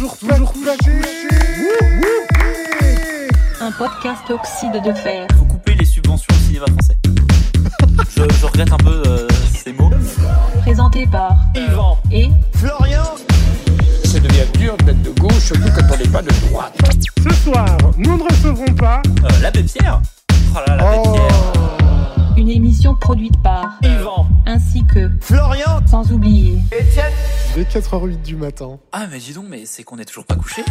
toujours, toujours Un podcast oxyde de fer. Faut couper les subventions au cinéma français. je, je regrette un peu euh, ces mots. Présenté par Yvan. et Florian Ça devient dur d'être de gauche, surtout quand on n'est pas de droite. Ce soir, nous ne recevrons pas Euh, la Pierre. Oh là là, la Pierre. Une émission produite par Yvan ainsi que Florian sans oublier Étienne dès 4h08 du matin. Ah, mais dis donc, mais c'est qu'on est toujours pas couché.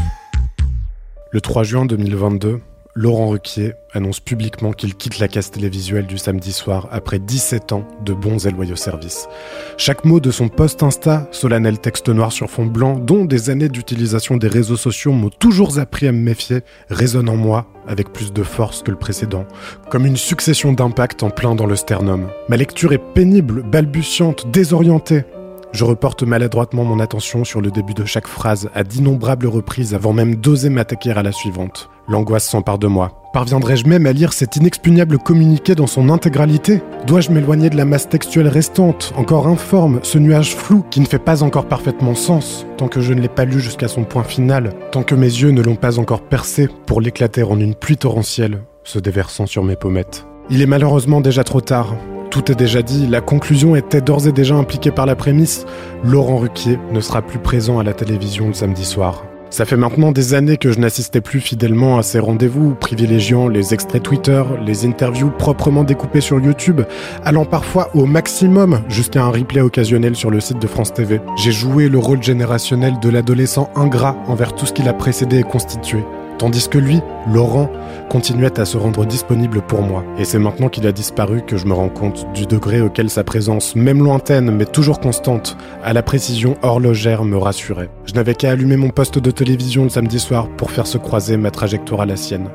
Le 3 juin 2022, Laurent Ruquier annonce publiquement qu'il quitte la casse télévisuelle du samedi soir après 17 ans de bons et loyaux services. Chaque mot de son post Insta, solennel texte noir sur fond blanc, dont des années d'utilisation des réseaux sociaux m'ont toujours appris à me méfier, résonne en moi avec plus de force que le précédent, comme une succession d'impacts en plein dans le sternum. Ma lecture est pénible, balbutiante, désorientée. Je reporte maladroitement mon attention sur le début de chaque phrase à d'innombrables reprises avant même d'oser m'attaquer à la suivante. L'angoisse s'empare de moi. Parviendrai-je même à lire cet inexpugnable communiqué dans son intégralité? Dois-je m'éloigner de la masse textuelle restante, encore informe, ce nuage flou qui ne fait pas encore parfaitement sens, tant que je ne l'ai pas lu jusqu'à son point final, tant que mes yeux ne l'ont pas encore percé pour l'éclater en une pluie torrentielle, se déversant sur mes pommettes? Il est malheureusement déjà trop tard. Tout est déjà dit, la conclusion était d'ores et déjà impliquée par la prémisse. Laurent Ruquier ne sera plus présent à la télévision le samedi soir. Ça fait maintenant des années que je n'assistais plus fidèlement à ces rendez-vous, privilégiant les extraits Twitter, les interviews proprement découpées sur YouTube, allant parfois au maximum jusqu'à un replay occasionnel sur le site de France TV. J'ai joué le rôle générationnel de l'adolescent ingrat envers tout ce qui l'a précédé et constitué. Tandis que lui, Laurent, continuait à se rendre disponible pour moi. Et c'est maintenant qu'il a disparu que je me rends compte du degré auquel sa présence, même lointaine mais toujours constante, à la précision horlogère me rassurait. Je n'avais qu'à allumer mon poste de télévision le samedi soir pour faire se croiser ma trajectoire à la sienne.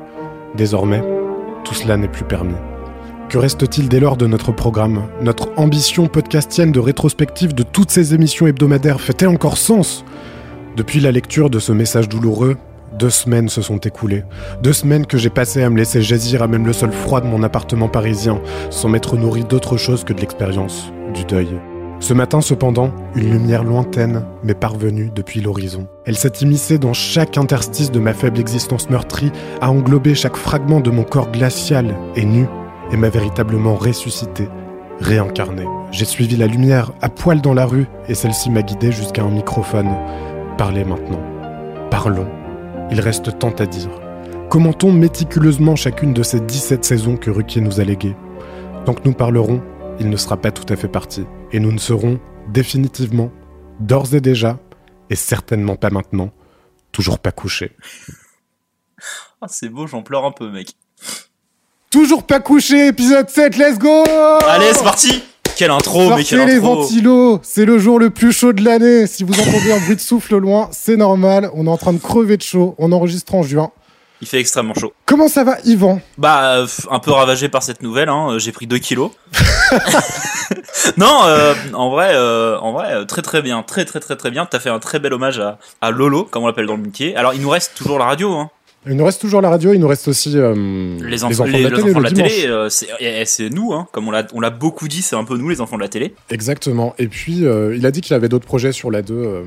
Désormais, tout cela n'est plus permis. Que reste-t-il dès lors de notre programme? Notre ambition podcastienne de rétrospective de toutes ces émissions hebdomadaires fait-elle encore sens? Depuis la lecture de ce message douloureux, deux semaines se sont écoulées. Deux semaines que j'ai passées à me laisser jaisir à même le sol froid de mon appartement parisien, sans m'être nourri d'autre chose que de l'expérience, du deuil. Ce matin, cependant, une lumière lointaine m'est parvenue depuis l'horizon. Elle s'est immiscée dans chaque interstice de ma faible existence meurtrie, a englobé chaque fragment de mon corps glacial et nu, et m'a véritablement ressuscité, réincarné. J'ai suivi la lumière à poil dans la rue, et celle-ci m'a guidé jusqu'à un microphone. Parlez maintenant. Parlons. Il reste tant à dire. Commentons méticuleusement chacune de ces 17 saisons que Ruquier nous a léguées. Tant que nous parlerons, il ne sera pas tout à fait parti. Et nous ne serons définitivement, d'ores et déjà, et certainement pas maintenant, toujours pas couchés. Ah, c'est beau, j'en pleure un peu, mec. Toujours pas couché, épisode 7, let's go Allez, c'est parti Quelle intro, mais Sortez quelle les intro ventilos, c'est le jour le plus chaud de l'année. Si vous entendez un bruit de souffle au loin, c'est normal. On est en train de crever de chaud. On enregistre en juin. Il fait extrêmement chaud. Comment ça va, Yvan? Bah, un peu ravagé par cette nouvelle, hein. J'ai pris 2 kilos. non, euh, en vrai, euh, en vrai, très très bien, très très très très bien. T'as fait un très bel hommage à, à Lolo, comme on l'appelle dans le métier. Alors, il nous reste toujours la radio, hein. Il nous reste toujours la radio, il nous reste aussi euh, Les, enfants, de la les télé enfants de le la dimanche. télé, euh, c'est nous, hein. Comme on l'a, beaucoup dit, c'est un peu nous, les enfants de la télé. Exactement. Et puis, euh, il a dit qu'il avait d'autres projets sur la 2 euh,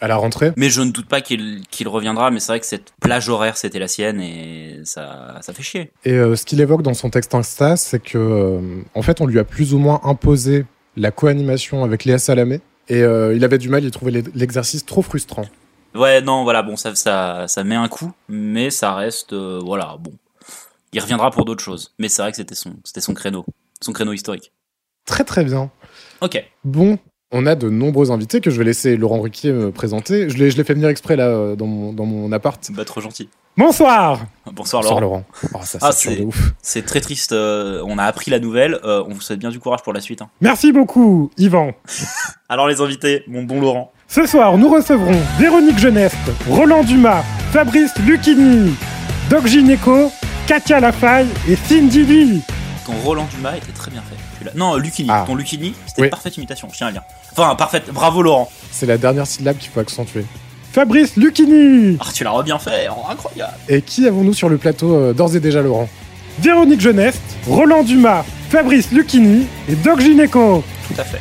à la rentrée. Mais je ne doute pas qu'il qu'il reviendra. Mais c'est vrai que cette plage horaire, c'était la sienne et ça, ça fait chier. Et euh, ce qu'il évoque dans son texte Insta, c'est que, euh, en fait, on lui a plus ou moins imposé la co-animation avec Léa Salamé. Et euh, il avait du mal, il trouvait l'e- l'exercice trop frustrant. Ouais, non, voilà, bon, ça, ça, ça met un coup, mais ça reste, euh, voilà, bon. Il reviendra pour d'autres choses. Mais c'est vrai que c'était son, c'était son créneau, son créneau historique. Très très bien. Ok. Bon, on a de nombreux invités que je vais laisser Laurent Ruquier me présenter. Je l'ai, je l'ai fait venir exprès là euh, dans mon, dans mon appart. Bah, trop gentil. Bonsoir Bonsoir, Bonsoir Laurent. Laurent. Oh, ça Ah, c'est- ouf. C'est très triste. euh, on a appris la nouvelle. euh, on vous souhaite bien du courage pour la suite. hein. Merci beaucoup, Yvan. Alors, les invités, mon bon Laurent. Ce soir, nous recevrons Véronique Geneste, Roland Dumas, Fabrice Lucchini, Doc Gineco, Katia Lafaille et Cindy Lee. Ton Roland Dumas était très bien fait. celui-là. Non, Lucini. Ah. Ton Lucini, c'était Oui. une parfaite imitation. Je tiens à le dire. Enfin, parfaite. Bravo, Laurent. C'est la dernière syllabe qu'il faut accentuer. Fabrice Lucchini, Ah, tu l'as bien fait. oh, incroyable. Et qui avons-nous sur le plateau euh, d'ores et déjà, Laurent? Véronique Geneste, Roland Dumas, Fabrice Lucchini et Doc Gineco. Tout à fait.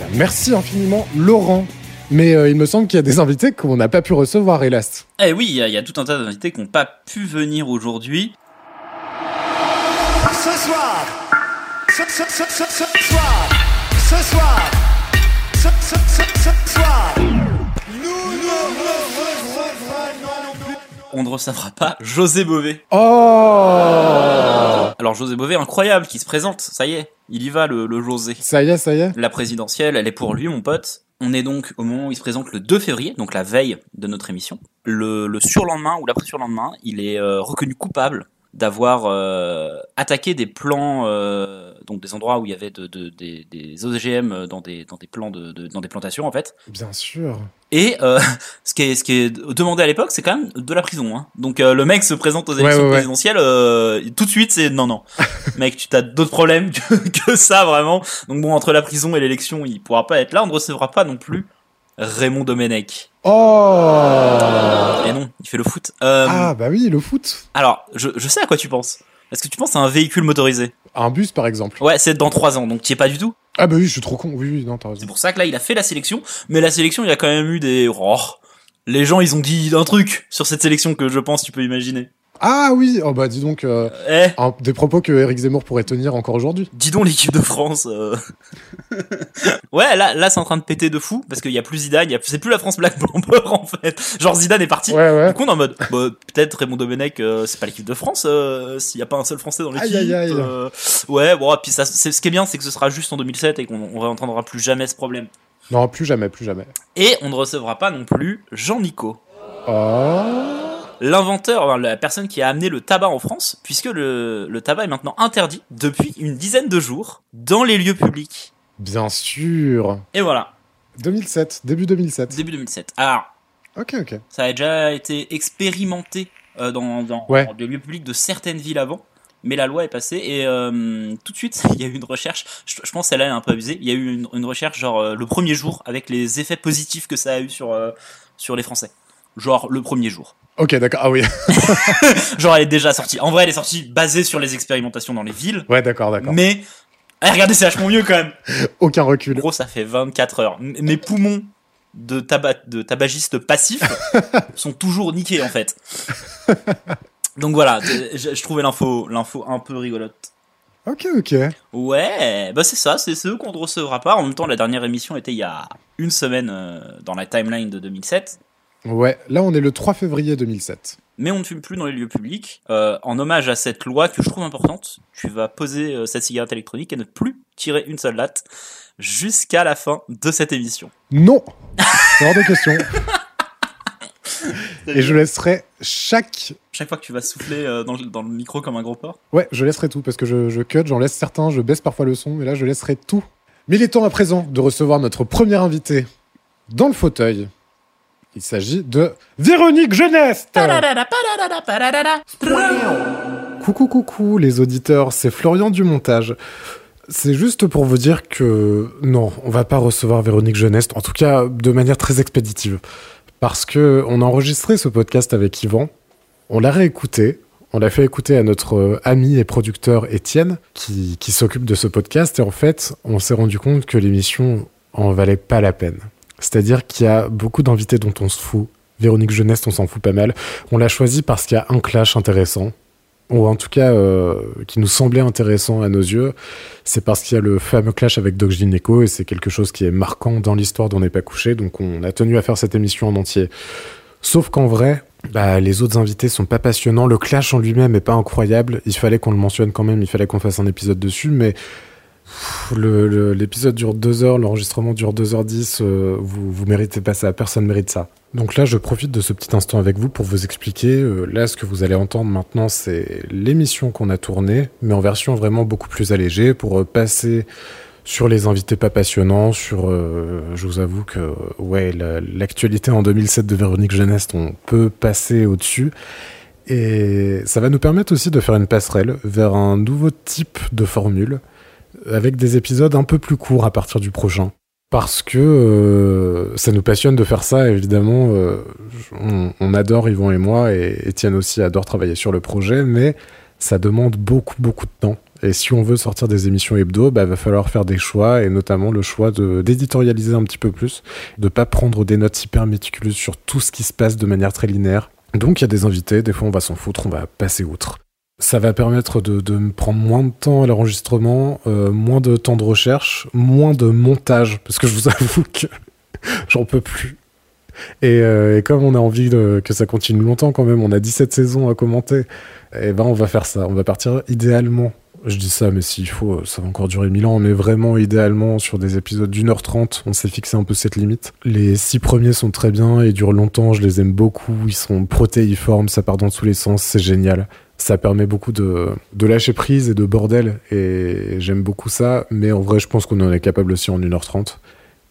Ben, Merci infiniment, Laurent. Mais euh, il me semble qu'il y a des invités qu'on n'a pas pu recevoir, hélas. Eh oui, il y, a- il y a tout un tas d'invités qui n'ont pas pu venir aujourd'hui. Ce soir, ce, ce, ce, ce, ce soir, ce soir, ce, ce, ce, ce soir, nous ne revenons plus. On ne recevra pas José Bové. Oh Alors José Bové, incroyable, qui se présente, ça y est, il y va le, le José. Ça y est, ça y est La présidentielle, elle est pour lui, mon pote. On est donc au moment où il se présente le 2 février, donc la veille de notre émission. Le, le surlendemain ou l'après-surlendemain, il est euh, reconnu coupable d'avoir euh, attaqué des plans, euh, donc des endroits où il y avait de, de- des, OGM dans des, dans des plans de- dans des plantations en fait. Bien sûr. Et euh, ce qui est ce qui est demandé à l'époque, c'est quand même de la prison. Hein. Donc euh, le mec se présente aux élections ouais, ouais. présidentielles, euh, tout de suite c'est non non, mec tu t'as d'autres problèmes que, que ça vraiment. Donc bon entre la prison et l'élection, il pourra pas être là. On ne recevra pas non plus Raymond Domenech. Oh Et non, il fait le foot. Euh, Ah, bah oui, le foot. Alors je, je sais à quoi tu penses. Est-ce que tu penses à un véhicule motorisé? Un bus, par exemple. Ouais, c'est dans trois ans, donc tu es pas du tout? Ah, bah oui, je suis trop con. Oui, oui, non, t'as raison. C'est pour ça que là, il a fait la sélection, mais la sélection, il a quand même eu des... Oh, les gens, ils ont dit un truc sur cette sélection que je pense tu peux imaginer. Ah oui, oh bah dis donc, euh, Eh, un- des propos que Eric Zemmour pourrait tenir encore aujourd'hui. dis donc l'équipe de France. euh. ouais, là, là, c'est en train de péter de fou parce qu'il y a plus Zidane, a... c'est plus la France Black Blamber en fait. Genre Zidane est parti. Ouais, ouais. Du coup, on est en mode, bah, peut-être Raymond Domenech, euh, c'est pas l'équipe de France, euh, s'il y a pas un seul Français dans l'équipe. Aïe, aïe, aïe. euh, ouais, bon, puis ça, c'est, ce qui est bien, c'est que ce sera juste en 2007 et qu'on on réentendra plus jamais ce problème. Non, plus jamais, plus jamais. Et on ne recevra pas non plus Jean Nico. Oh l'inventeur, enfin, la personne qui a amené le tabac en France, puisque le, le tabac est maintenant interdit depuis une dizaine de jours dans les lieux publics. Bien sûr. Et voilà, 2007, début 2007. début 2007. Alors, Ok, ok. ça a déjà été expérimenté euh, dans, dans, Ouais. dans des lieux publics de certaines villes avant, mais la loi est passée et euh, tout de suite, il y a eu une recherche, je, je pense celle-là est un peu abusée, il y a eu une, une recherche genre euh, le premier jour avec les effets positifs que ça a eu sur, sur les Français. Genre le premier jour. Ok, d'accord. Ah oui. Genre elle est déjà sortie. En vrai, elle est sortie basée sur les expérimentations dans les villes. Ouais, d'accord, d'accord. Mais, eh, regardez, c'est vachement mieux quand même. Aucun recul. Gros, ça fait 24 heures. M- Mes poumons de, tabac, de tabagiste passif sont toujours niqués en fait. Donc voilà, je, je trouvais l'info, l'info un peu rigolote. Ok, ok. Ouais, bah c'est ça, c'est ceux qu'on ne recevra pas. En même temps, la dernière émission était il y a une semaine euh, dans la timeline de 2007. Ouais, là on est le 3 février 2007. Mais on ne fume plus dans les lieux publics. Euh, en hommage à cette loi que je trouve importante, tu vas poser euh, cette cigarette électronique et ne plus tirer une seule latte jusqu'à la fin de cette émission. Non C'est hors de question. Et je laisserai chaque... Chaque fois que tu vas souffler euh, dans, le, dans le micro comme un gros porc. Ouais, je laisserai tout, parce que je, je cut, j'en laisse certains, je baisse parfois le son, mais là je laisserai tout. Mais il est temps à présent de recevoir notre premier invité dans le fauteuil. Il s'agit de... Véronique Geneste Coucou coucou les auditeurs, c'est Florian du montage. C'est juste pour vous dire que non, on va pas recevoir Véronique Jeunesse, en tout cas de manière très expéditive. Parce que on a enregistré ce podcast avec Yvan, on l'a réécouté, on l'a fait écouter à notre euh, ami et producteur Étienne, qui, qui s'occupe de ce podcast, et en fait, on s'est rendu compte que l'émission en valait pas la peine. C'est-à-dire qu'il y a beaucoup d'invités dont on se fout. Véronique Jeunesse, on s'en fout pas mal. On l'a choisi parce qu'il y a un clash intéressant, ou en tout cas euh, qui nous semblait intéressant à nos yeux, c'est parce qu'il y a le fameux clash avec Doc Gineco et c'est quelque chose qui est marquant dans l'histoire d'On n'est pas couché, donc on a tenu à faire cette émission en entier. Sauf qu'en vrai, bah, les autres invités sont pas passionnants, le clash en lui-même est pas incroyable, il fallait qu'on le mentionne quand même, il fallait qu'on fasse un épisode dessus, mais l'épisode dure 2 heures, l'enregistrement dure 2h10, euh, vous, vous méritez pas ça, personne mérite ça. Donc là, je profite de ce petit instant avec vous pour vous expliquer. euh, là, ce que vous allez entendre maintenant, c'est l'émission qu'on a tournée, mais en version vraiment beaucoup plus allégée pour euh, passer sur les invités pas passionnants, sur, je vous avoue que, ouais, la- l'actualité en 2007 de Véronique Jeunesse, on peut passer au-dessus. Et ça va nous permettre aussi de faire une passerelle vers un nouveau type de formule, avec des épisodes un peu plus courts à partir du prochain. Parce que euh, ça nous passionne de faire ça, évidemment. euh, on, adore Yvon et moi, et Étienne aussi adore travailler sur le projet, mais ça demande beaucoup, beaucoup de temps. Et si on veut sortir des émissions hebdo, bah, va falloir faire des choix, et notamment le choix d'éditorialiser un petit peu plus, de pas prendre des notes hyper méticuleuses sur tout ce qui se passe de manière très linéaire. Donc il y a des invités, des fois on va s'en foutre, on va passer outre. Ça va permettre de, prendre moins de temps à l'enregistrement, euh, moins de temps de recherche, moins de montage, parce que je vous avoue que j'en peux plus. Et, euh, comme on a envie que ça continue longtemps quand même, on a 17 saisons à commenter, et ben on va faire ça. On va partir idéalement. Je dis ça, mais s'il faut, ça va encore durer 1000 ans, mais vraiment idéalement sur des épisodes d'une heure trente, on s'est fixé un peu cette limite. Les six premiers sont très bien et durent longtemps, je les aime beaucoup, ils sont protéiformes, ça part dans tous les sens, c'est génial. Ça permet beaucoup de, lâcher prise et de bordel, et j'aime beaucoup ça, mais en vrai, je pense qu'on en est capable aussi en 1h30.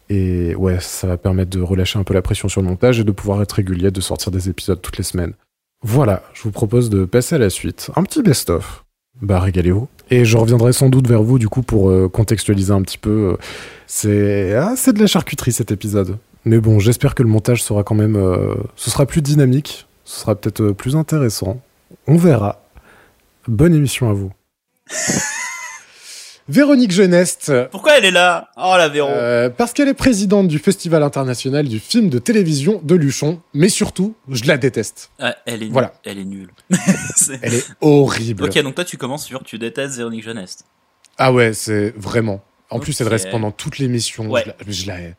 Et ouais, ça va permettre de relâcher un peu la pression sur le montage et de pouvoir être régulier, de sortir des épisodes toutes les semaines. Voilà, je vous propose de passer à la suite. Un petit best-of. Bah, régalez-vous. Et je reviendrai sans doute vers vous, du coup, pour euh, contextualiser un petit peu. euh, C'est ah, c'est de la charcuterie, cet épisode. Mais bon, j'espère que le montage sera quand même... euh, ce sera plus dynamique, ce sera peut-être plus intéressant. On verra. Bonne émission à vous. Véronique Geneste, Pourquoi elle est là? Oh la Véro. euh, parce qu'elle est présidente du Festival international du film de télévision de Luchon, mais surtout, je la déteste. Ah, elle est nulle. voilà. Elle est nulle. Elle est horrible. ok, donc toi tu commences sur tu détestes Véronique Jeunesse. Ah ouais, c'est vraiment. En plus, elle reste pendant toute l'émission. Ouais. Je, la, je la hais.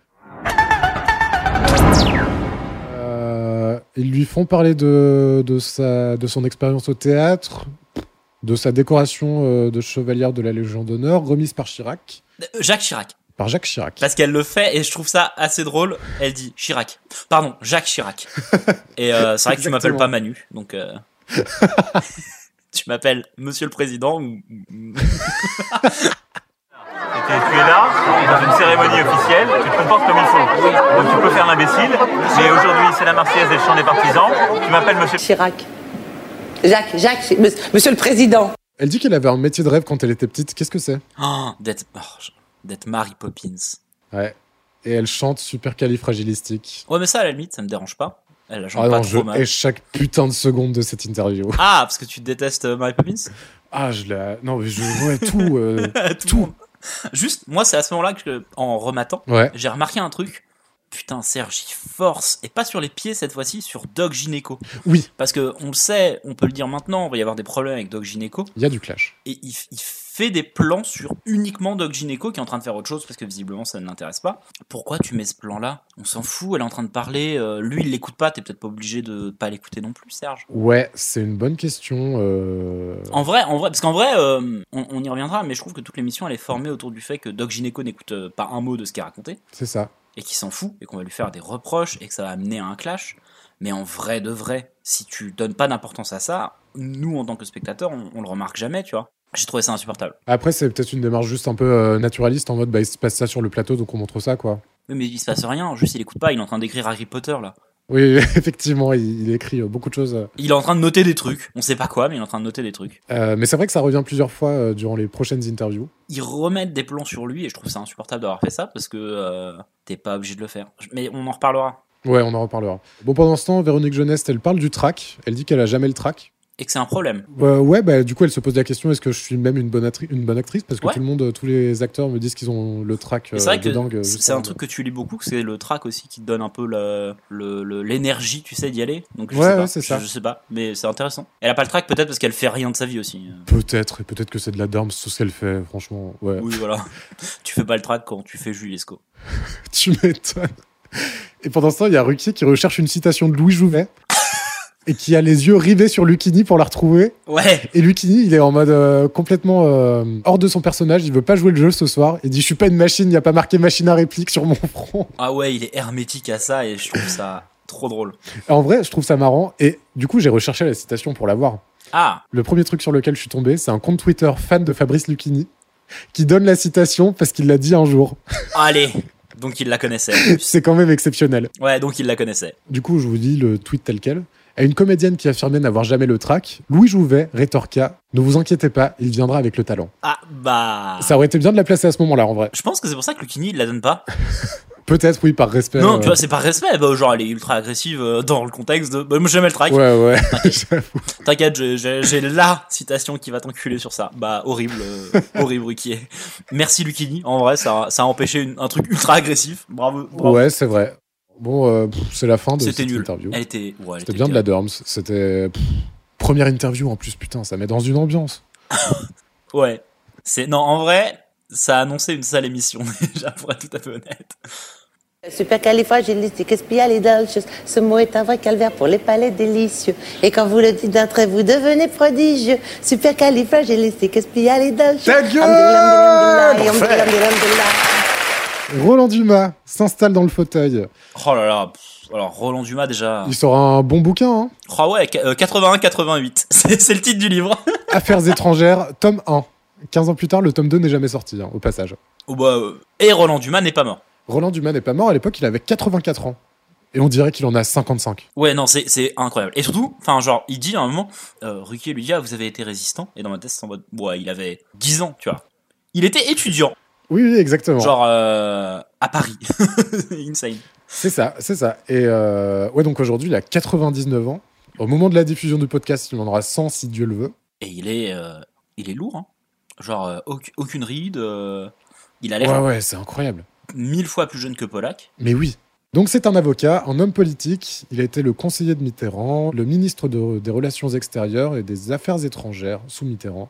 Ils lui font parler de, de, sa, de son expérience au théâtre, de sa décoration euh, de chevalière de la Légion d'honneur, remise par Chirac, Euh, Jacques Chirac. par Jacques Chirac. Parce qu'elle le fait et je trouve ça assez drôle. Elle dit Chirac. Pardon, Jacques Chirac. Et euh, c'est vrai que tu m'appelles pas Manu, donc euh, tu m'appelles Monsieur le Président. ou- Tu es, tu es là, dans une cérémonie officielle, tu te comportes comme il faut. Donc tu peux faire l'imbécile, mais aujourd'hui c'est la Marseillaise et le chant des partisans. Tu m'appelles Monsieur Chirac. Jacques, Jacques, Monsieur le Président. Elle dit qu'elle avait un métier de rêve quand elle était petite. Qu'est-ce que c'est? Oh, d'être oh, Mary Poppins. Ouais. Et elle chante super califragilistique. Ouais, mais ça à la limite, ça me dérange pas. Elle la chante Ah pas non, trop je mal. hais chaque putain de seconde de cette interview. Ah, parce que tu détestes euh, Mary Poppins? Ah, je la. Non, mais je vois tout. euh, Tout. tout. Juste, moi, c'est à ce moment-là que, en rematant, Ouais. j'ai remarqué un truc. Putain, Serge, il force, et pas sur les pieds cette fois-ci, sur Doc Gynéco. Oui, Parce que on le sait, on peut le dire maintenant, il va y avoir des problèmes avec Doc Gynéco, il y a du clash. et il, il fait des plans sur uniquement Doc Gynéco qui est en train de faire autre chose parce que visiblement ça ne l'intéresse pas. Pourquoi tu mets ce plan-là? On s'en fout, elle est en train de parler, euh, lui il l'écoute pas, t'es peut-être pas obligé de pas l'écouter non plus, Serge. Ouais, c'est une bonne question. euh, En vrai, en vrai, parce qu'en vrai, euh, on, on y reviendra, mais je trouve que toute l'émission elle est formée autour du fait que Doc Gynéco n'écoute pas un mot de ce qui est raconté C'est ça. et qu'il s'en fout et qu'on va lui faire des reproches et que ça va amener à un clash. Mais en vrai de vrai, si tu donnes pas d'importance à ça, nous en tant que spectateurs, on, on le remarque jamais, tu vois. J'ai trouvé ça insupportable. Après, c'est peut-être une démarche juste un peu euh, naturaliste en mode bah, il se passe ça sur le plateau donc on montre ça quoi. Oui, mais il se passe rien, juste il écoute pas, il est en train d'écrire Harry Potter là. Oui, effectivement, il, il écrit euh, beaucoup de choses. euh. Il est en train de noter des trucs, on sait pas quoi, mais il est en train de noter des trucs. Euh, mais c'est vrai que ça revient plusieurs fois euh, durant les prochaines interviews. Ils remettent des plans sur lui et je trouve ça insupportable d'avoir fait ça parce que t'es pas obligé de le faire. Mais on en reparlera. Ouais, on en reparlera. Bon, pendant ce temps, Véronique Jeunesse, elle parle du track. Elle dit qu'elle a jamais le track. Et que c'est un problème. Euh, ouais, bah du coup, elle se pose la question est-ce que je suis même une bonne, une bonne actrice? Parce que Ouais. tout le monde, euh, tous les acteurs me disent qu'ils ont le track euh, c'est vrai de dingue. que juste c'est un truc que tu lis beaucoup, c'est le track aussi qui te donne un peu l'énergie, tu sais, d'y aller. Donc je Ouais, sais ouais, c'est ça. Je, sais pas, mais c'est intéressant. Elle a pas le track peut-être parce qu'elle fait rien de sa vie aussi. Peut-être, et peut-être que c'est de la darme, tout ce qu'elle fait, franchement. Ouais. Oui, voilà. tu fais pas le track quand tu fais Jules Lescaut. Tu m'étonnes. Et pendant ce temps, il y a Ruquier qui recherche une citation de Louis Jouvet et qui a les yeux rivés sur Lucini pour la retrouver. Ouais. Et Lucini, il est en mode euh, complètement euh, hors de son personnage. Il veut pas jouer le jeu ce soir. Il dit Je suis pas une machine, il y a pas marqué machine à réplique sur mon front. Ah ouais, il est hermétique à ça et je trouve ça trop drôle. En vrai, je trouve ça marrant. Et du coup, j'ai recherché la citation pour la voir. Ah, Le premier truc sur lequel je suis tombé, c'est un compte Twitter fan de Fabrice Lucchini qui donne la citation parce qu'il l'a dit un jour. allez. Donc il la connaissait. C'est quand même exceptionnel. Ouais, donc il la connaissait. Du coup, je vous dis le tweet tel quel. À une comédienne qui affirmait n'avoir jamais le trac, Louis Jouvet rétorqua Ne vous inquiétez pas, il viendra avec le talent. Ah bah. Ça aurait été bien de la placer à ce moment-là, en vrai. Je pense que c'est pour ça que Lucini il la donne pas. Peut-être, oui, par respect. Non, euh, tu vois, c'est par respect. Bah, genre, elle est ultra agressive euh, dans le contexte de. Bah, moi, j'aimais le track. Ouais, ouais. T'inquiète, j'ai- la citation qui va t'enculer sur ça. Bah, horrible, euh, horrible Ruquier. Merci Lucini. En vrai, ça, a- ça a empêché une- un truc ultra agressif. Bravo. bravo. ouais, c'est vrai. Bon, euh, c'est la fin de C'était cette nul. interview. Elle était. ouais, elle C'était était bien de la. Dorms. C'était première interview en plus, putain, ça met dans une ambiance. Ouais. C'est non, en vrai, ça a annoncé une sale émission déjà, pour être tout à fait honnête. Supercalifragilisticexpialidocious. Ce mot est un vrai calvaire pour les palais délicieux. Et quand vous le dites d'un trait, vous devenez prodigieux. Supercalifragilisticexpialidocious. Ta gueule. Roland Dumas s'installe dans le fauteuil. Oh là là. pff, Alors Roland Dumas déjà. Il sort un bon bouquin, hein. Oh ouais, 81-88. C'est c'est le titre du livre. Affaires étrangères, tome 1. 15 ans plus tard, le tome 2 n'est jamais sorti, hein, au passage. Oh bah, euh, et Roland Dumas n'est pas mort. Roland Dumas n'est pas mort, à l'époque, il avait 84 ans. Et on dirait qu'il en a 55. Ouais, non, c'est c'est incroyable. Et surtout, enfin, genre, il dit à un moment, euh, Ruquier lui dit, ah, vous avez été résistant. Et dans ma tête, c'est en mode, ouais, il avait 10 ans, tu vois. Il était étudiant, Oui, oui, exactement. genre, euh, à Paris. Insane. C'est ça, c'est ça. Et euh, ouais, donc aujourd'hui, il a 99 ans. Au moment de la diffusion du podcast, il en aura 100 si Dieu le veut. Et il est, euh, il est lourd, hein. Genre, auc- aucune ride. il a l'air Ouais, ouais, c'est incroyable. mille fois plus jeune que Polak. Mais oui. Donc c'est un avocat, un homme politique. Il a été le conseiller de Mitterrand, le ministre de- des Relations extérieures et des Affaires étrangères sous Mitterrand.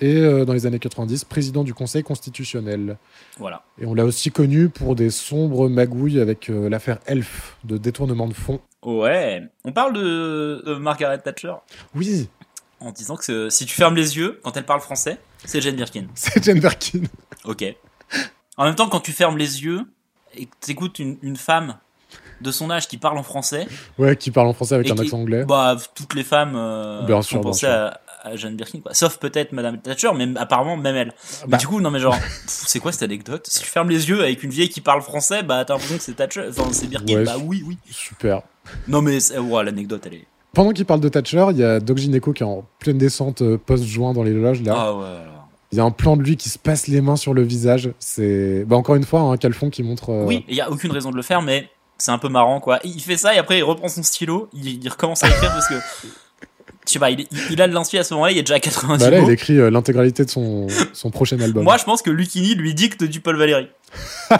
Et euh, dans les années 90, président du Conseil constitutionnel. Voilà. Et on l'a aussi connu pour des sombres magouilles avec euh, l'affaire Elf, de détournement de fonds. Ouais. On parle de, de Margaret Thatcher? Oui, en disant que si tu fermes les yeux quand elle parle français, c'est Jane Birkin. c'est Jane Birkin. Ok. En même temps, quand tu fermes les yeux et que t'écoutes une, une femme de son âge qui parle en français, Ouais, qui parle en français avec un qui- accent anglais. bah toutes les femmes euh, Bien ont sûr, bien sûr. à, à Jane Birkin, quoi. Sauf peut-être Madame Thatcher, mais apparemment même elle. Mais Bah. du coup, non mais genre, c'est quoi cette anecdote? Si tu fermes les yeux avec une vieille qui parle français, bah t'as l'impression que c'est Thatcher, enfin c'est Birkin. Ouais, bah oui, oui. Super. Non mais ouais, l'anecdote elle est. Pendant qu'il parle de Thatcher, il y a Doc Gineco qui est en pleine descente euh, post-juin dans les loges. Là. Ah ouais. Il y a un plan de lui qui se passe les mains sur le visage. C'est bah, encore une fois un calfon qui montre. euh, Oui, il y a aucune raison de le faire, mais c'est un peu marrant quoi. Il fait ça et après il reprend son stylo, il, il recommence à écrire parce que. Je sais pas, il, il- a de l'inspi à ce moment-là, il est déjà à 90 Bah là, mots. il écrit euh, l'intégralité de son, son prochain album. Moi, je pense que Lucini lui dicte du Paul Valéry.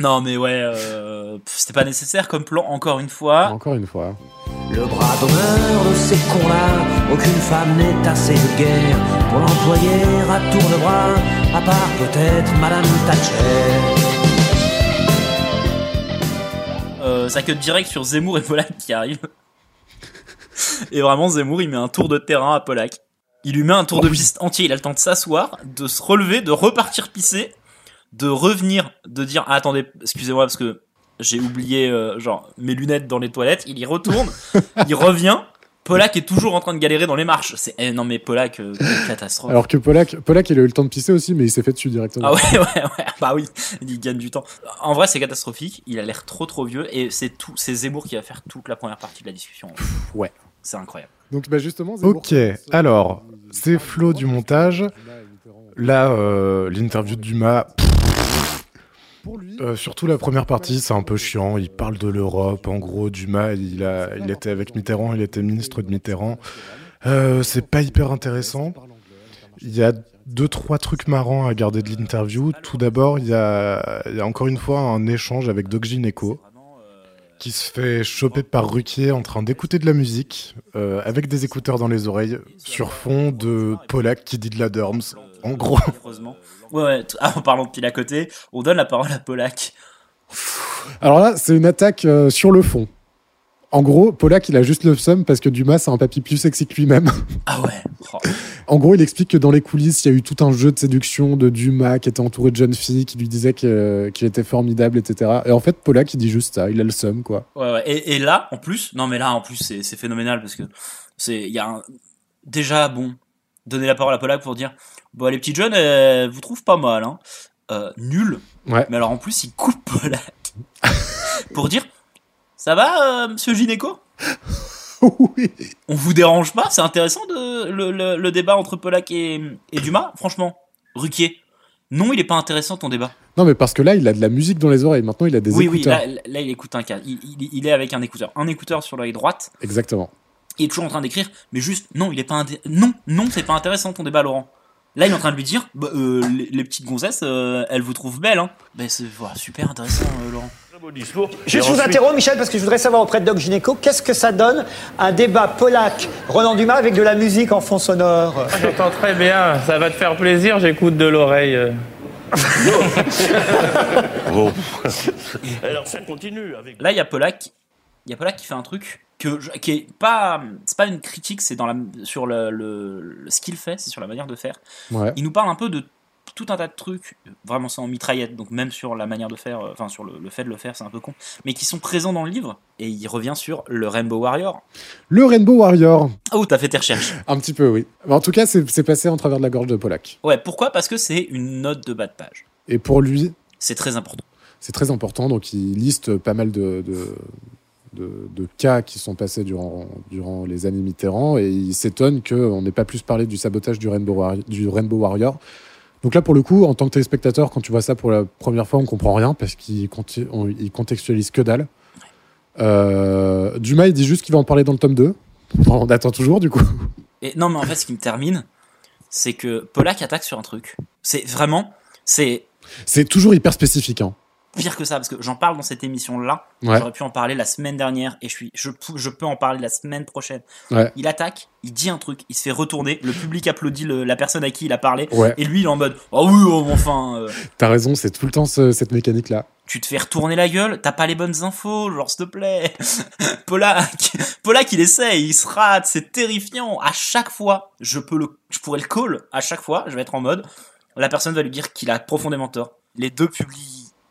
non, mais ouais, euh, pff, c'était pas nécessaire comme plan, encore une fois. Encore une fois. Le bras d'honneur de ces cons-là, aucune femme n'est assez de guerre pour l'employer à tour de bras, à part peut-être Madame Thatcher. Euh, ça cut direct sur Zemmour et Polak qui arrivent. et vraiment, Zemmour, il met un tour de terrain à Polak. Il lui met un tour de piste entier. Il a le temps de s'asseoir, de se relever, de repartir pisser, de revenir, de dire ah, attendez, excusez-moi parce que j'ai oublié euh, genre mes lunettes dans les toilettes. Il y retourne, il revient. Polak est toujours en train de galérer dans les marches. C'est eh, non mais Polak, euh, catastrophe. Alors que Polak, Polak, il a eu le temps de pisser aussi, mais il s'est fait dessus directement. Ah ouais, ouais, ouais, bah oui, il gagne du temps. En vrai, c'est catastrophique. Il a l'air trop, trop vieux. Et c'est tout, c'est Zemmour qui va faire toute la première partie de la discussion. ouais. C'est incroyable. Donc bah justement. Zemmour- Ok, alors, c'est Flo du montage. Là, euh, l'interview de Dumas. euh, surtout la première partie, c'est un peu chiant. Il parle de l'Europe. En gros, Dumas, il, a, il était avec Mitterrand, il était ministre de Mitterrand. Euh, c'est pas hyper intéressant. Il y a deux, trois trucs marrants à garder de l'interview. Tout d'abord, il y a, il y a encore une fois un échange avec Doc Gineco qui se fait choper par Ruquier en train d'écouter de la musique euh, avec des écouteurs dans les oreilles sur fond de Polak qui dit de la Dorms. En gros, Heureusement. Ouais, ouais. ah, en parlant de pile à côté, on donne la parole à Polak. Alors là, c'est une attaque euh, sur le fond. En gros, Polak, il a juste le seum parce que Dumas, c'est un papy plus sexy que lui-même. Ah ouais. Oh. En gros, il explique que dans les coulisses, il y a eu tout un jeu de séduction de Dumas qui était entouré de jeunes filles qui lui disaient qu'il était formidable, etc. Et en fait, Polak, il dit juste ça, il a le seum, quoi. Ouais, ouais. Et, et là, en plus, non mais là, en plus, c'est phénoménal parce que c'est, il y a un... déjà bon, donner la parole à Polak pour dire, bon, les petites jeunes, elles vous trouvent pas mal, hein. Euh, nul. Ouais. Mais alors en plus, il coupe Polak pour dire, ça va, euh, Monsieur Gineco? Oui. On vous dérange pas? C'est intéressant de, le, le, le débat entre Polak et, et Dumas Franchement, Ruquier, Non, il est pas intéressant ton débat. Non, mais parce que là, il a de la musique dans les oreilles. Maintenant, il a des oui, oui, écouteurs. là, là, il écoute un cas. Il, il- il est avec un écouteur. Un écouteur sur l'oreille droite. Exactement. Il est toujours en train d'écrire, mais juste, non, il est pas Non, non, c'est pas intéressant ton débat, Laurent. Là, il est en train de lui dire, bah, euh, les, les petites gonzesses, euh, elles vous trouvent belles, hein. Ben, c'est voilà, super intéressant, euh, Laurent. Je vous interromps, Michel, parce que je voudrais savoir auprès de Doc Gynéco, qu'est-ce que ça donne un débat polac Roland Dumas avec de la musique en fond sonore? J'entends très bien, ça va te faire plaisir, j'écoute de l'oreille. Bon. Alors ça continue avec. Là, il y a Polak. Il y a Polak qui fait un truc que je- qui est pas, c'est pas une critique, c'est dans la, sur le, le- le- ce qu'il fait, c'est sur la manière de faire. Ouais. Il nous parle un peu de tout un tas de trucs, vraiment c'est en mitraillette, donc même sur la manière de faire, euh, enfin sur le, le fait de le faire, c'est un peu con, mais qui sont présents dans le livre. Et il revient sur le Rainbow Warrior. Le Rainbow Warrior. Oh, t'as fait tes recherches. Un petit peu, oui. Mais en tout cas, c'est c'est passé en travers de la gorge de Polak. Ouais, pourquoi? Parce que c'est une note de bas de page. Et pour lui, C'est très important. c'est très important. Donc, il liste pas mal de, de, de- de cas qui sont passés durant, durant les années Mitterrand. Et il s'étonne qu'on n'ait pas plus parlé du sabotage du Rainbow, Warri- du Rainbow Warrior. Donc là, pour le coup, en tant que téléspectateur, quand tu vois ça pour la première fois, on comprend rien parce qu'il il contextualise que dalle. Euh, Dumas, il dit juste qu'il va en parler dans le tome 2. On attend toujours, du coup. Et non, mais en fait, ce qui me termine, c'est que Polak attaque sur un truc. C'est vraiment, c'est C'est toujours hyper spécifique. Hein. Pire que ça parce que j'en parle dans cette émission là Ouais. j'aurais pu en parler la semaine dernière et je suis je, je peux en parler la semaine prochaine Ouais. il attaque il dit un truc il se fait retourner le public applaudit le- la personne à qui il a parlé Ouais. et lui il est en mode oh oui oh, enfin euh, T'as raison, c'est tout le temps ce- cette mécanique-là. tu te fais retourner la gueule t'as pas les bonnes infos genre s'il te plaît Polak Polak il essaie il se rate c'est terrifiant à chaque fois je peux le je pourrais le call à chaque fois je vais être en mode la personne va lui dire qu'il a profondément tort les deux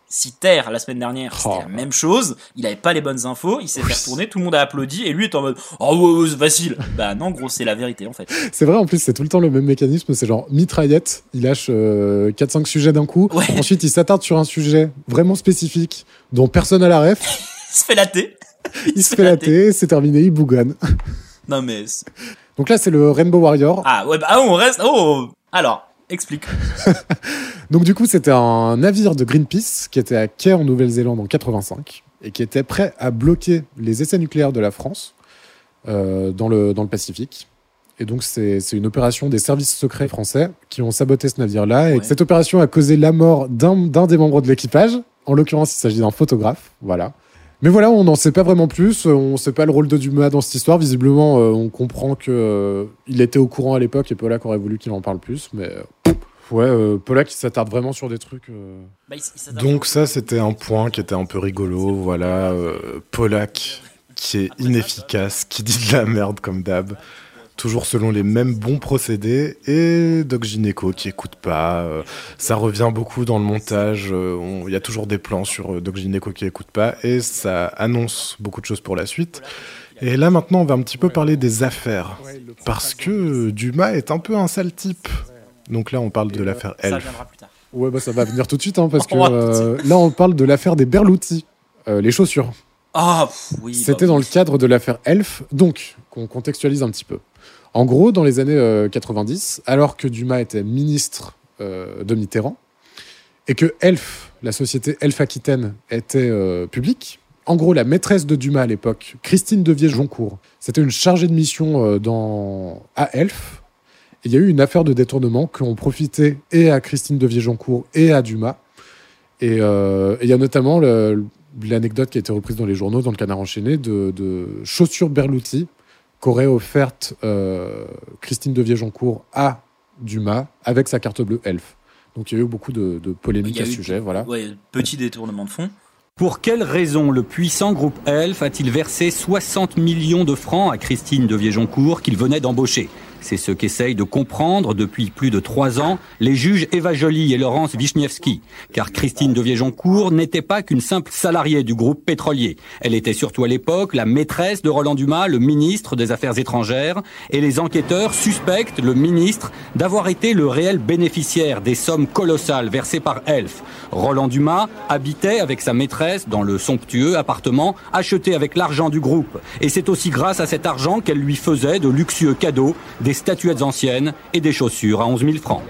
publicitaires la semaine dernière c'était Oh. la même chose il avait pas les bonnes infos il s'est fait retourner tout le monde a applaudi et lui est en mode oh ouais, ouais, c'est facile bah non gros c'est la vérité en fait C'est vrai, en plus, c'est tout le temps le même mécanisme. C'est genre mitraillette, il lâche euh, 4-5 sujets d'un coup. Ensuite, il s'attarde sur un sujet vraiment spécifique dont personne n'a la ref. il se fait latter il se fait latter, c'est terminé, il bougonne. non mais Donc là, c'est le Rainbow Warrior. ah ouais bah ah, on reste oh alors explique Donc du coup, c'était un navire de Greenpeace qui était à quai en Nouvelle-Zélande en 85 et qui était prêt à bloquer les essais nucléaires de la France euh, dans, le, dans le Pacifique. Et donc, c'est une opération des services secrets français qui ont saboté ce navire-là. Et cette opération a causé la mort d'un d'un des membres de l'équipage. En l'occurrence, il s'agit d'un photographe. Voilà. Mais voilà, on n'en sait pas vraiment plus. On ne sait pas le rôle de Dumas dans cette histoire. Visiblement, euh, on comprend que euh, il était au courant à l'époque et Polak aurait voulu qu'il en parle plus. Mais euh, ouais, euh, Polak, il s'attarde vraiment sur des trucs. euh, Bah, il Donc ça, c'était un point qui était un peu rigolo. Voilà, euh, Polak qui est inefficace, qui dit de la merde comme d'hab, toujours selon les mêmes bons procédés, et Doc Gineco qui écoute pas. euh, ça revient beaucoup dans le montage. euh, Il y a toujours des plans sur euh, Doc Gineco qui écoute pas, et ça annonce beaucoup de choses pour la suite. Et là maintenant, on va un petit peu parler des affaires, parce que Dumas est un peu un sale type. Donc là, on parle de l'affaire ça Elf. viendra plus tard Ouais, bah ça va venir tout de suite, hein, parce que euh, là, on parle de l'affaire des Berluti, euh, les chaussures. ah oui C'était bah, dans le cadre de l'affaire Elf, donc, qu'on contextualise un petit peu. En gros, dans les années euh, 90, alors que Dumas était ministre euh, de Mitterrand, et que Elf, la société Elf Aquitaine, était euh, publique, en gros, la maîtresse de Dumas à l'époque, Christine Devier-Joncourt, c'était une chargée de mission euh, à Elf, il y a eu une affaire de détournement qui ont profité et à Christine Devier-Joncourt et à Dumas. Et euh, il y a notamment l'anecdote qui a été reprise dans les journaux, dans le canard enchaîné, de, de chaussures Berluti qu'aurait offerte euh, Christine Devier-Joncourt à Dumas avec sa carte bleue Elf. Donc il y a eu beaucoup de, de polémiques à ce sujet. Voilà. ouais, petit détournement de fond Pour quelle raison le puissant groupe Elf a-t-il versé 60 millions de francs à Christine de Viéjoncourt qu'il venait d'embaucher? C'est ce qu'essayent de comprendre depuis plus de trois ans les juges Eva Joly et Laurence Wichniewski. Car Christine de Viéjoncourt n'était pas qu'une simple salariée du groupe pétrolier. Elle était surtout à l'époque la maîtresse de Roland Dumas, le ministre des Affaires étrangères, et les enquêteurs suspectent le ministre d'avoir été le réel bénéficiaire des sommes colossales versées par Elf. Roland Dumas habitait avec sa maîtresse dans le somptueux appartement acheté avec l'argent du groupe. Et c'est aussi grâce à cet argent qu'elle lui faisait de luxueux cadeaux, des statuettes anciennes et des chaussures à 11 000 francs.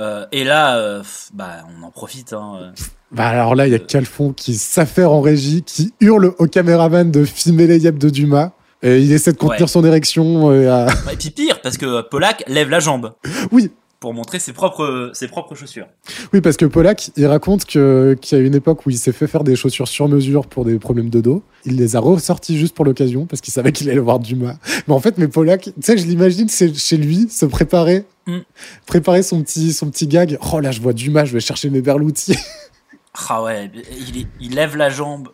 Euh, et là, euh, bah, on en profite. Hein, euh. Bah alors là, il y a Calfon qui s'affaire en régie, qui hurle au caméraman de filmer les yeux de Dumas. Et il essaie de contenir Ouais. son érection. euh, à- Et puis pire, parce que Polak lève la jambe. Oui. Pour montrer ses propres, ses propres chaussures. Oui, parce que Polak, il raconte qu'il y a une époque où il s'est fait faire des chaussures sur mesure pour des problèmes de dos. Il les a ressorties juste pour l'occasion, parce qu'il savait qu'il allait voir Dumas. Mais en fait, mais Polak, tu sais, je l'imagine c'est chez lui, se préparer, Mm. préparer son petit, son petit gag. Oh là, je vois Dumas, je vais chercher mes berloutis. Ah ouais, il, il lève la jambe,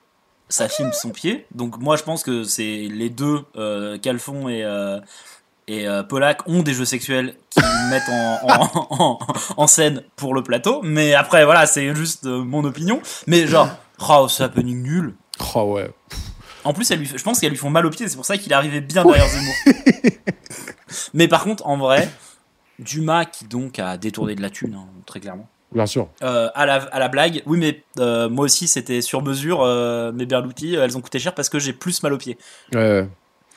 ça filme son pied. Donc moi je pense que c'est les deux, euh, Calfon et, euh, et euh, Polak, ont des jeux sexuels qui mettent en, en, en, en scène pour le plateau. Mais après voilà, c'est juste euh, mon opinion. Mais genre, oh, c'est happening nul. Oh ouais. En plus, elle lui, je pense qu'elles lui font mal aux pieds, c'est pour ça qu'il est arrivé bien derrière Zemmour. Mais par contre, en vrai, Dumas qui donc a détourné de la thune, hein, très clairement. Bien sûr. Euh, à, la, à la blague, oui, mais euh, moi aussi c'était sur mesure. mes berloutis, euh, elles ont coûté cher parce que j'ai plus mal aux pieds. Ouais.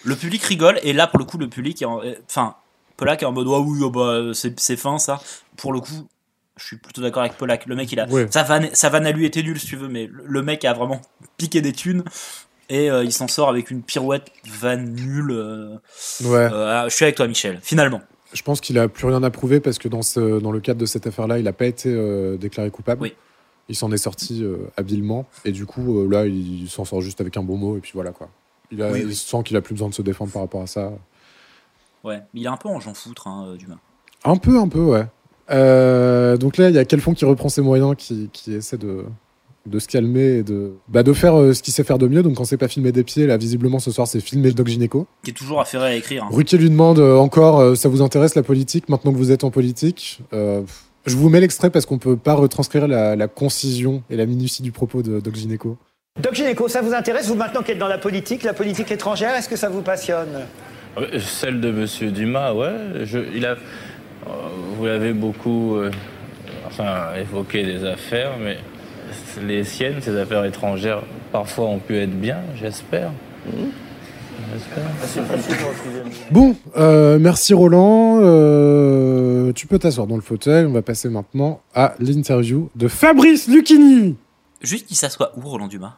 Le public rigole et là pour le coup, le public est en- euh, Enfin, Polak est en mode Ah oui, oh bah, c'est fin ça. Pour le coup, je suis plutôt d'accord avec Polak. Le mec, il a. Ouais. Sa, vanne, sa vanne à lui était nulle si tu veux, mais le, mec a vraiment piqué des thunes et euh, il s'en sort avec une pirouette vanne nulle. euh, Ouais. euh, je suis avec toi, Michel, finalement. Je pense qu'il a plus rien à prouver parce que dans, ce, dans le cadre de cette affaire-là, il n'a pas été déclaré coupable. Oui. Il s'en est sorti habilement. Et du coup, là, il s'en sort juste avec un bon mot. Et puis voilà quoi. Il, a, Oui, il oui. sent qu'il a plus besoin de se défendre par rapport à ça. Ouais, mais il est un peu en j'en foutre, hein, euh, Dumas. Un peu, un peu, ouais. Euh, donc là, il y a Kelfon qui reprend ses moyens, qui, qui essaie de, de se calmer et de, bah, de faire euh, ce qu'il sait faire de mieux. Donc quand c'est pas filmer des pieds, là, visiblement ce soir, c'est filmer le doc gynéco. Qui est toujours affairé à écrire. hein. Ruquier lui demande euh, encore, ça vous intéresse la politique maintenant que vous êtes en politique? Euh, Je vous mets l'extrait parce qu'on peut pas retranscrire la, la concision et la minutie du propos de Doc Gynéco. Doc Gynéco, ça vous intéresse, vous maintenant qui êtes dans la politique, la politique étrangère, est-ce que ça vous passionne? Euh, Celle de Monsieur Dumas, ouais. Je, il a, euh, vous l'avez beaucoup euh, enfin, évoqué des affaires, mais les siennes, ces affaires étrangères, parfois ont pu être bien, j'espère. Bon, euh, merci Roland. Euh, tu peux t'asseoir dans le fauteuil. On va passer maintenant à l'interview de Fabrice Lucchini. Juste, il s'assoit où, Roland Dumas?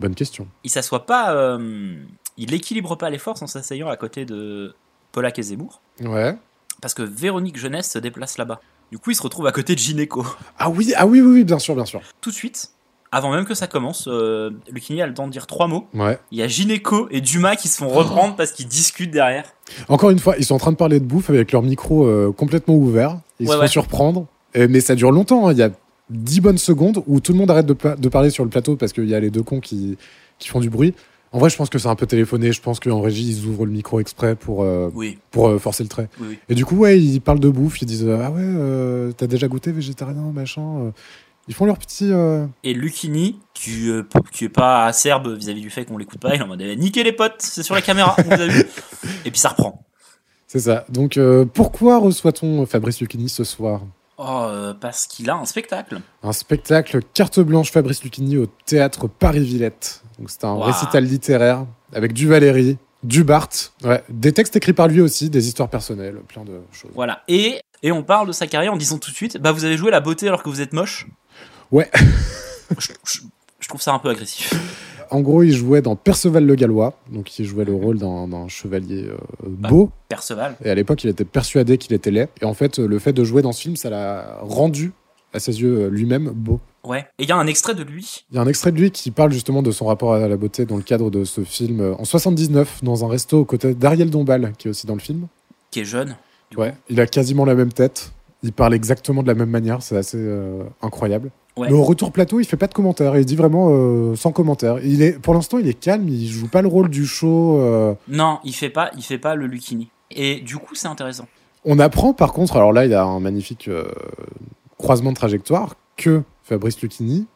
Bonne question. Il s'assoit pas. euh, il équilibre pas les forces en s'asseyant à côté de Polak et Zemmour. Ouais. Parce que Véronique Jeunesse se déplace là-bas. Du coup, il se retrouve à côté de Gynéco. Ah oui, ah oui, oui, oui, bien sûr, bien sûr. Tout de suite, avant même que ça commence, euh, Lucchini a le temps de dire trois mots. Ouais. Il y a Gynéco et Dumas qui se font reprendre parce qu'ils discutent derrière. Encore une fois, ils sont en train de parler de bouffe avec leur micro euh, complètement ouvert. Ils Ouais, se font ouais. surprendre. Et- mais ça dure longtemps. hein. Il y a 10 bonnes secondes où tout le monde arrête de, pa- de parler sur le plateau parce qu'il y a les deux cons qui, qui font du bruit. En vrai, je pense que c'est un peu téléphoné. Je pense qu'en régie, ils ouvrent le micro exprès pour, euh, Oui. pour euh, forcer le trait. Oui, oui. Et du coup, ouais, ils parlent de bouffe. Ils disent Ah ouais, euh, t'as déjà goûté végétarien, machin. Ils font leur petit. Et Lucchini, qui, qui est pas acerbe vis-à-vis du fait qu'on l'écoute pas, il est en mode eh, niquez les potes, c'est sur la caméra, on vous a vu. Et puis ça reprend. C'est ça. Donc, pourquoi reçoit-on Fabrice Lucchini ce soir? Oh, euh, parce qu'il a un spectacle. Un spectacle carte blanche Fabrice Lucchini au théâtre Paris-Villette. Donc c'est un récital littéraire avec du Valéry, du Barthes, ouais, des textes écrits par lui aussi, des histoires personnelles, plein de choses. Voilà. Et, et on parle de sa carrière en disant tout de suite, bah vous avez joué la beauté alors que vous êtes moche. Ouais. je, je- je trouve ça un peu agressif. En gros, il jouait dans Perceval le Gallois, donc il jouait le rôle d'un chevalier euh, beau. Perceval. Et à l'époque, il était persuadé qu'il était laid. Et en fait, le fait de jouer dans ce film, ça l'a rendu, à ses yeux euh, lui-même, beau. Ouais. Et il y a un extrait de lui. Il y a un extrait de lui qui parle justement de son rapport à la beauté dans le cadre de ce film euh, en 79, dans un resto aux côtés d'Ariel Dombal, qui est aussi dans le film. qui est jeune. Ouais, il a quasiment la même tête. Il parle exactement de la même manière, c'est assez euh, incroyable. Ouais. Mais au retour plateau, il fait pas de commentaires. Il dit vraiment euh, sans commentaires. Il est, pour l'instant, il est calme. Il joue pas le rôle du show. euh. Non, il fait pas, il fait pas le Lucchini. Et du coup, c'est intéressant. On apprend par contre, alors là, il a un magnifique euh, croisement de trajectoire que Fabrice Lucchini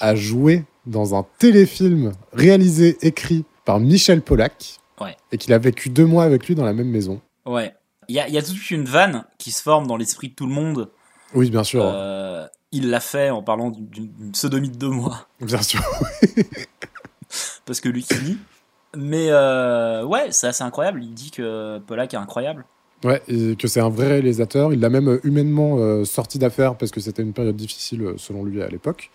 a joué dans un téléfilm réalisé, écrit par Michel Pollack, Ouais. et qu'il a vécu deux mois avec lui dans la même maison. Ouais. Il y a, y tout de suite une vanne qui se forme dans l'esprit de tout le monde. Oui, bien sûr. Euh, il l'a fait en parlant d'une sodomie de deux mois. Bien sûr. Parce que Lucchini. Mais euh, ouais, c'est assez incroyable. Il dit que Polak est incroyable. Ouais, et que c'est un vrai réalisateur. Il l'a même euh, humainement euh, sorti d'affaires parce que c'était une période difficile selon lui à l'époque.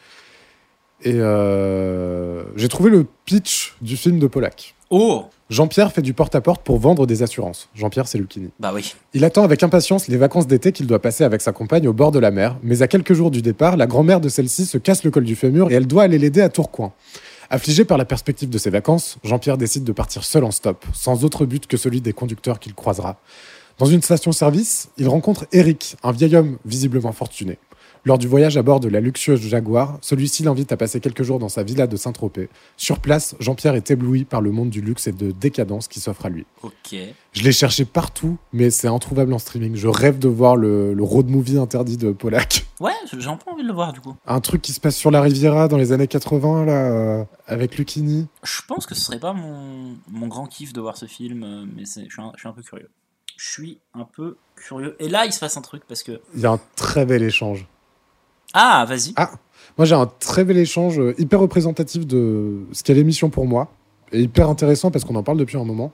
Et euh, j'ai trouvé le pitch du film de Pollack. Oh Jean-Pierre fait du porte-à-porte pour vendre des assurances. Jean-Pierre, c'est Lucchini. Bah oui. Il attend avec impatience les vacances d'été qu'il doit passer avec sa compagne au bord de la mer, mais à quelques jours du départ, la grand-mère de celle-ci se casse le col du fémur et elle doit aller l'aider à Tourcoing. Affligé par la perspective de ses vacances, Jean-Pierre décide de partir seul en stop, sans autre but que celui des conducteurs qu'il croisera. Dans une station-service, il rencontre Eric, un vieil homme visiblement fortuné. Lors du voyage à bord de la luxueuse Jaguar, celui-ci l'invite à passer quelques jours dans sa villa de Saint-Tropez. Sur place, Jean-Pierre est ébloui par le monde du luxe et de décadence qui s'offre à lui. Ok. Je l'ai cherché partout, mais c'est introuvable en streaming. Je rêve de voir le, le road movie interdit de Pollack. Ouais, j'ai un peu envie de le voir du coup. Un truc qui se passe sur la Riviera dans les années 80, là, euh, avec Lucchini. Je pense que ce serait pas mon, mon grand kiff de voir ce film, euh, mais je suis, un, je suis un peu curieux. Je suis un peu curieux. Et là, il se passe un truc parce que. Il y a un très bel échange. Ah, vas-y. Ah, moi j'ai un très bel échange euh, hyper représentatif de ce qu'est l'émission pour moi, et hyper intéressant parce qu'on en parle depuis un moment.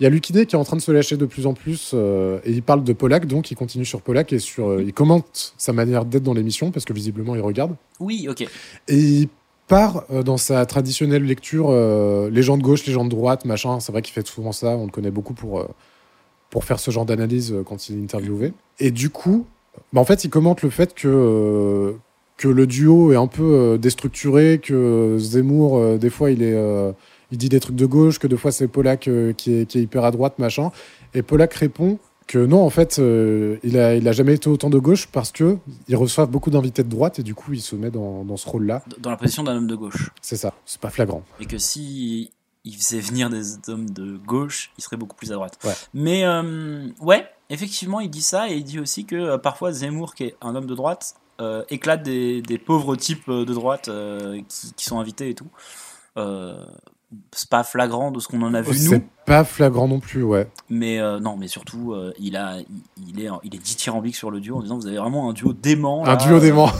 Il y a Lucchini qui est en train de se lâcher de plus en plus, euh, et il parle de Pollack, donc il continue sur Pollack et sur, euh, il commente sa manière d'être dans l'émission parce que visiblement il regarde. Oui, ok. Et il part euh, dans sa traditionnelle lecture, les gens de gauche, les gens de droite, machin. C'est vrai qu'il fait souvent ça. On le connaît beaucoup pour, pour faire ce genre d'analyse quand il est interviewé. Et du coup, bah, en fait, il commente le fait que, euh, que le duo est un peu euh, déstructuré, que Zemmour, euh, des fois, il, est, il dit des trucs de gauche, que des fois, c'est Pollack euh, qui, est, qui est hyper à droite, machin. Et Pollack répond que non, en fait, euh, il, a, il a jamais été autant de gauche parce que il reçoit beaucoup d'invités de droite et du coup, il se met dans, dans ce rôle-là. Dans la position d'un homme de gauche. C'est ça, c'est pas flagrant. Et que si il faisait venir des hommes de gauche, il serait beaucoup plus à droite. Ouais. Mais euh, ouais, effectivement, il dit ça et il dit aussi que euh, parfois Zemmour, qui est un homme de droite, euh, éclate des, des pauvres types de droite euh, qui, qui sont invités et tout. Euh, c'est pas flagrant de ce qu'on en a vu nous, C'est pas flagrant non plus, ouais. mais euh, non, mais surtout, euh, il a, il, il est, il est dithyrambique sur le duo en disant vous avez vraiment un duo dément. Un duo dément.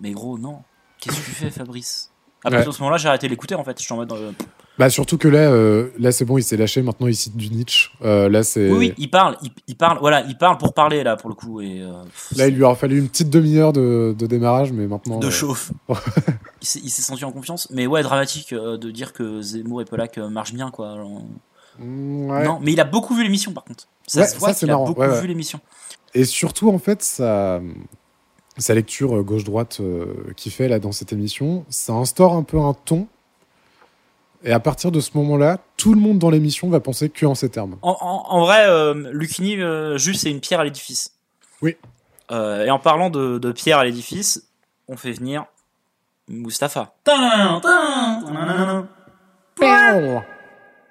Mais gros, non. Qu'est-ce que tu fais, Fabrice? À Ouais. de ce moment-là, j'ai arrêté l'écouter en fait. Je suis en mode. Bah surtout que là, euh, là c'est bon, il s'est lâché. Maintenant, il cite du Nietzsche. Euh, là, c'est. Oui, oui, il parle, il, il parle, voilà, il parle pour parler là pour le coup et euh, Là, il lui aura fallu une petite demi-heure de, de démarrage, mais maintenant. de chauffe. il s'est il s'est senti en confiance, mais ouais, dramatique euh, de dire que Zemmour et Pollack euh, marchent bien quoi. Alors, ouais. Non, mais il a beaucoup vu l'émission par contre. Ça Ouais, se voit ça, qu'il a beaucoup ouais, ouais. vu l'émission. Et surtout, en fait, sa, sa lecture gauche-droite euh, qu'il fait là dans cette émission, ça instaure un peu un ton. Et à partir de ce moment-là, tout le monde dans l'émission va penser que en ces termes. En, en- en vrai, euh, Lucchini, euh, juste c'est une pierre à l'édifice. Oui. Euh, et en parlant de, de pierre à l'édifice, on fait venir Mustapha.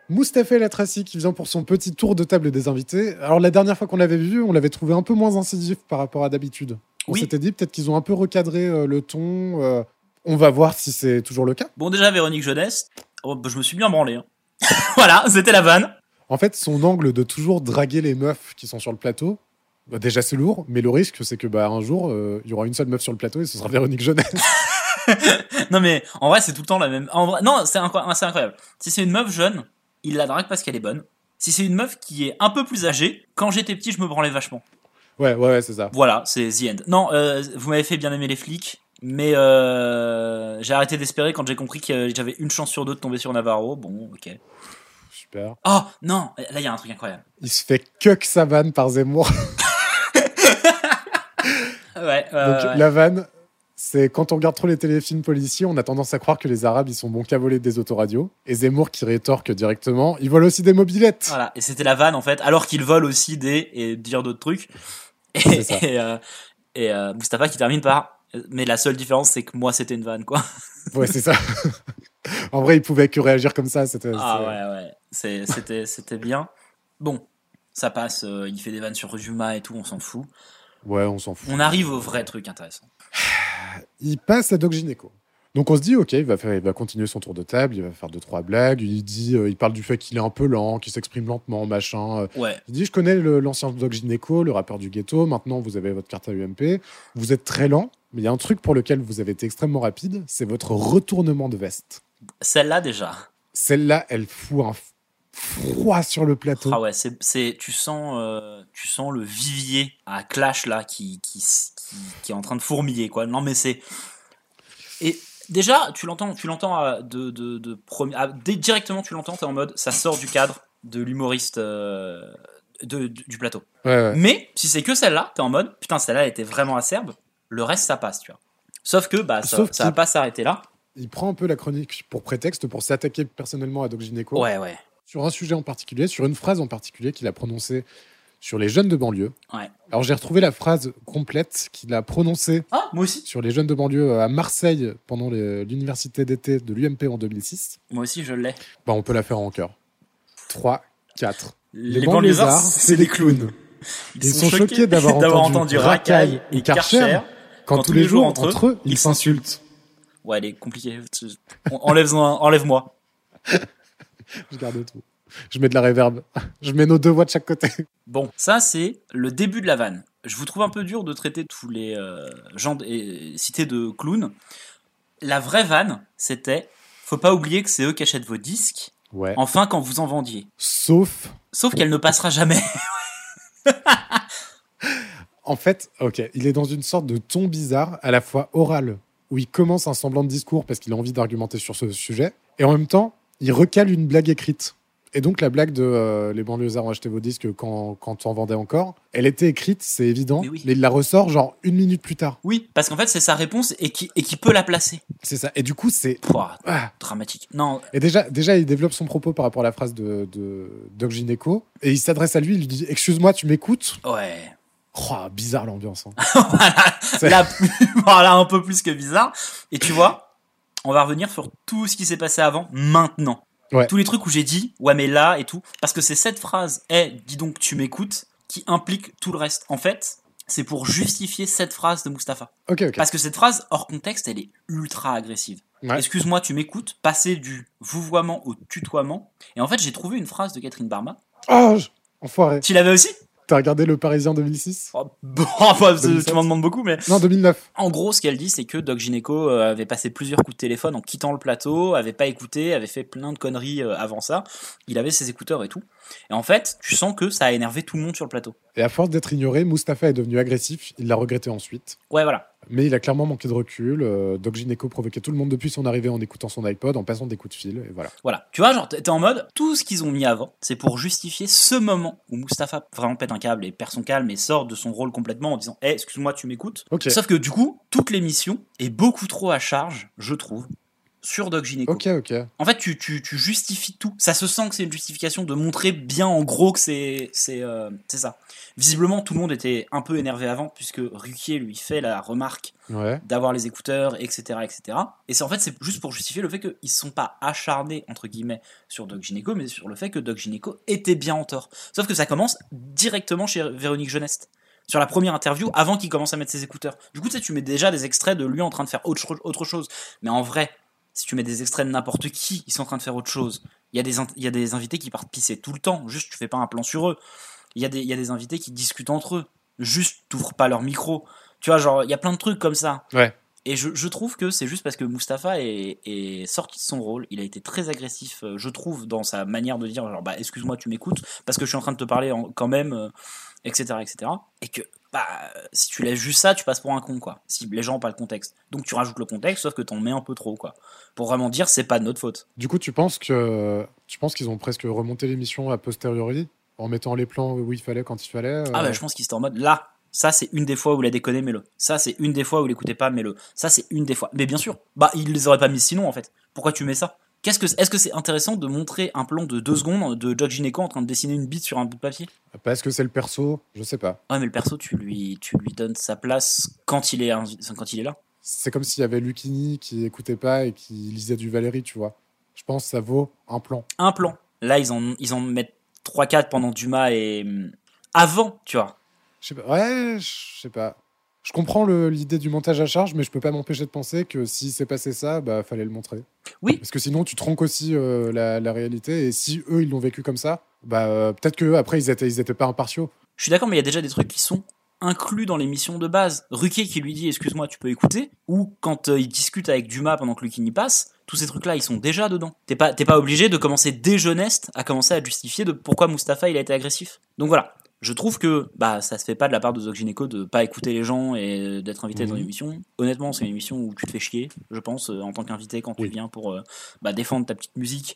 Moustapha El Atrassi qui vient pour son petit tour de table des invités. Alors la dernière fois qu'on l'avait vu, on l'avait trouvé un peu moins incisif par rapport à d'habitude. On Oui. s'était dit peut-être qu'ils ont un peu recadré euh, le ton. euh, on va voir si c'est toujours le cas. Bon, déjà, Véronique Jeunesse, oh, bah, je me suis bien branlé. hein. voilà, c'était la vanne. En fait, son angle de toujours draguer les meufs qui sont sur le plateau, bah, déjà c'est lourd, mais le risque c'est que bah, un jour euh, il y aura une seule meuf sur le plateau et ce sera Véronique Jeunesse. non, mais en vrai, c'est tout le temps la même. En vrai, non, c'est incro- c'est incroyable. Si c'est une meuf jeune, il la drague parce qu'elle est bonne. Si c'est une meuf qui est un peu plus âgée, quand j'étais petit, je me branlais vachement. ouais, ouais, ouais, c'est ça. Voilà, c'est The End. Non, euh, vous m'avez fait bien aimer les flics, mais euh, j'ai arrêté d'espérer quand j'ai compris que j'avais une chance sur deux de tomber sur Navarro. Bon, ok. Super. Oh, non, là, il y a un truc incroyable. Il se fait que sa vanne par Zemmour. Ouais, Donc euh, ouais. la vanne, c'est quand on regarde trop les téléfilms policiers, on a tendance à croire que les Arabes ils sont bons qu'à voler des autoradios. Et Zemmour qui rétorque directement, ils volent aussi des mobilettes. Voilà, et c'était la vanne en fait, alors qu'il vole aussi des et dire d'autres trucs. Et, et, euh, et euh, Mustapha qui termine par. Mais la seule différence, c'est que moi, c'était une vanne, quoi. Ouais, c'est ça. en vrai, il pouvait que réagir comme ça. C'était. Ah ouais, ouais. C'était, c'était bien. Bon, ça passe. euh, il fait des vannes sur Juma et tout, on s'en fout. Ouais, on s'en fout. On arrive au vrai truc intéressant. Il passe à Doc Gineco. Donc on se dit, ok, il va, faire, il va continuer son tour de table, il va faire deux, trois blagues. Il dit, euh, il parle du fait qu'il est un peu lent, qu'il s'exprime lentement, machin. Euh, Ouais. Il dit, je connais le- l'ancien Doc Gineco, le rappeur du ghetto. Maintenant, vous avez votre carte à UMP. Vous êtes très lent, mais il y a un truc pour lequel vous avez été extrêmement rapide, c'est votre retournement de veste. Celle-là, déjà. Celle-là, elle fout un froid sur le plateau. Ah ouais, c'est, c'est, tu sens, euh, tu sens le vivier à Clash là qui, qui, qui, qui est en train de fourmiller quoi. Non mais c'est et déjà tu l'entends, tu l'entends euh, de, de, de ah, directement tu l'entends, t'es en mode ça sort du cadre de l'humoriste euh, de, du du plateau. Ouais, ouais. Mais si c'est que celle-là, t'es en mode putain celle-là elle était vraiment acerbe. Le reste ça passe, tu vois. Sauf que bah ça, Sauf ça va pas s'arrêter là. Il prend un peu la chronique pour prétexte pour s'attaquer personnellement à Doc Gineco. Ouais ouais. Sur un sujet en particulier, sur une phrase en particulier qu'il a prononcée sur les jeunes de banlieue. Ouais. Alors j'ai retrouvé la phrase complète qu'il a prononcée Ah, moi aussi. sur les jeunes de banlieue à Marseille pendant les- l'université d'été de l'UMP en 2006. Moi aussi je l'ai. Bah, on peut la faire en chœur. 3, 4. Les banlieusards, c'est des clowns. Ils, sont, choqués d'avoir entendu, racaille et karcher quand, tous les jours entre eux, ils s'insultent. Ouais, elle est compliquée. Enlève-moi. Enlève-moi. Je garde tout. Je mets de la réverb. Je mets nos deux voix de chaque côté. Bon, ça c'est le début de la vanne. Je vous trouve un peu dur de traiter tous les euh, gens et cités de clowns. La vraie vanne, c'était faut pas oublier que c'est eux qui achètent vos disques. Ouais. Enfin, quand vous en vendiez. Sauf, Sauf qu'elle ne passera jamais. en fait, ok, il est dans une sorte de ton bizarre, à la fois oral, où il commence un semblant de discours parce qu'il a envie d'argumenter sur ce sujet, et en même temps, il recale une blague écrite. Et donc la blague de euh, les banlieusards ont acheté vos disques quand, quand on vendait encore, elle était écrite, c'est évident, mais, il la ressort genre une minute plus tard. Oui, parce qu'en fait c'est sa réponse et qui, et qui peut la placer. C'est ça. Et du coup, c'est Pouah, Ah. dramatique. Non, Et déjà, déjà, il développe son propos par rapport à la phrase de, de Doc Gineco. Et il s'adresse à lui, il lui dit Excuse-moi, tu m'écoutes? Ouais. Oh, bizarre l'ambiance. hein. Là, voilà, un peu plus que bizarre. Et tu vois, on va revenir sur tout ce qui s'est passé avant, maintenant. Ouais. Tous les trucs où j'ai dit, ouais, mais là et tout. Parce que c'est cette phrase, eh, dis donc, tu m'écoutes, qui implique tout le reste. En fait, c'est pour justifier cette phrase de Mustapha. Parce que cette phrase, hors contexte, elle est ultra agressive. Ouais. Excuse-moi, tu m'écoutes, passer du vouvoiement au tutoiement. Et en fait, j'ai trouvé une phrase de Catherine Barma. Oh, enfoiré. Tu l'avais aussi? T'as regardé Le Parisien 2006 Bon, bah, tu 2007. m'en demandes beaucoup, mais. Non, 2009. En gros, ce qu'elle dit, c'est que Doc Gineco euh, avait passé plusieurs coups de téléphone en quittant le plateau, avait pas écouté, avait fait plein de conneries euh, avant ça. Il avait ses écouteurs et tout. Et en fait, tu sens que ça a énervé tout le monde sur le plateau. Et à force d'être ignoré, Mustapha est devenu agressif. Il l'a regretté ensuite. Ouais, voilà. Mais il a clairement manqué de recul. Euh, Doc Gineco provoquait tout le monde depuis son arrivée en écoutant son iPod, en passant des coups de fil. Et voilà. Voilà. Tu vois, genre, t'es en mode, tout ce qu'ils ont mis avant, c'est pour justifier ce moment où Mustapha vraiment pète un câble et perd son calme et sort de son rôle complètement en disant, Eh, excuse-moi, tu m'écoutes. Sauf que du coup, toute l'émission est beaucoup trop à charge, je trouve, sur Doc Gineco. Ok, ok. En fait, tu, tu, tu justifies tout. Ça se sent que c'est une justification de montrer bien en gros que c'est c'est euh, c'est ça. Visiblement, tout le monde était un peu énervé avant puisque Ruquier lui fait la remarque Ouais. d'avoir les écouteurs, etc., etc. Et c'est en fait c'est juste pour justifier le fait qu'ils ne sont pas acharnés entre guillemets sur Doc Gineco, mais sur le fait que Doc Gineco était bien en tort. Sauf que ça commence directement chez Véronique Jeuneste. Sur la première interview, avant qu'il commence à mettre ses écouteurs. Du coup, tu sais, tu mets déjà des extraits de lui en train de faire autre, autre chose. Mais en vrai, si tu mets des extraits de n'importe qui, ils sont en train de faire autre chose. Il y, a des, il y a des invités qui partent pisser tout le temps, juste tu fais pas un plan sur eux. Il y, a des, il y a des invités qui discutent entre eux, juste t'ouvres pas leur micro. Tu vois, genre, il y a plein de trucs comme ça. Ouais. Et je, je trouve que c'est juste parce que Mustapha est, est sorti de son rôle. Il a été très agressif, euh, je trouve, dans sa manière de dire genre, bah, excuse-moi, tu m'écoutes, parce que je suis en train de te parler en- quand même, euh, etc., etc. Et que, bah, si tu laisses juste ça, tu passes pour un con, quoi. Si les gens ont pas le contexte. Donc tu rajoutes le contexte, sauf que t'en mets un peu trop, quoi. Pour vraiment dire, c'est pas de notre faute. Du coup, tu penses que tu penses qu'ils ont presque remonté l'émission a posteriori en mettant les plans où il fallait quand il fallait euh, Ah bah je pense qu'il était en mode là, ça c'est une des fois où il a déconné, mets-le. Ça c'est une des fois où il écoutait pas, mets-le. Ça c'est une des fois. Mais bien sûr, bah il les aurait pas mis sinon en fait. Pourquoi tu mets ça? Qu'est-ce que est-ce que c'est intéressant de montrer un plan de deux secondes de Doc Gineco en train de dessiner une bite sur un bout de papier? Parce que c'est le perso, je sais pas. Ouais mais le perso tu lui tu lui donnes sa place quand il est quand il est là. C'est comme s'il y avait Lucini qui écoutait pas et qui lisait du Valérie, tu vois. Je pense que ça vaut un plan. Un plan. Là ils en ils en mettent 3 4 pendant Dumas et hum, avant, tu vois. Je sais pas. Ouais, je sais pas. Je comprends l'idée du montage à charge, mais je peux pas m'empêcher de penser que si s'est passé ça, bah fallait le montrer. Oui. Parce que sinon, tu tronques aussi euh, la, la réalité. Et si eux, ils l'ont vécu comme ça, bah euh, peut-être que eux, après, ils étaient, ils étaient pas impartiaux. Je suis d'accord mais il y a déjà des trucs qui sont inclus dans l'émission de base. Ruquier qui lui dit excuse-moi, tu peux écouter, ou quand euh, il discute avec Dumas pendant que Lucchini passe, tous ces trucs-là, ils sont déjà dedans. T'es pas, t'es pas obligé de commencer dès jeunesse à commencer à justifier de pourquoi Mustapha il a été agressif. Donc voilà. Je trouve que bah ça se fait pas de la part de Zog Gynéco de pas écouter les gens et d'être invité dans Mhm. l'émission. Honnêtement, c'est une émission où tu te fais chier, je pense, euh, en tant qu'invité quand tu viens pour euh, bah, défendre ta petite musique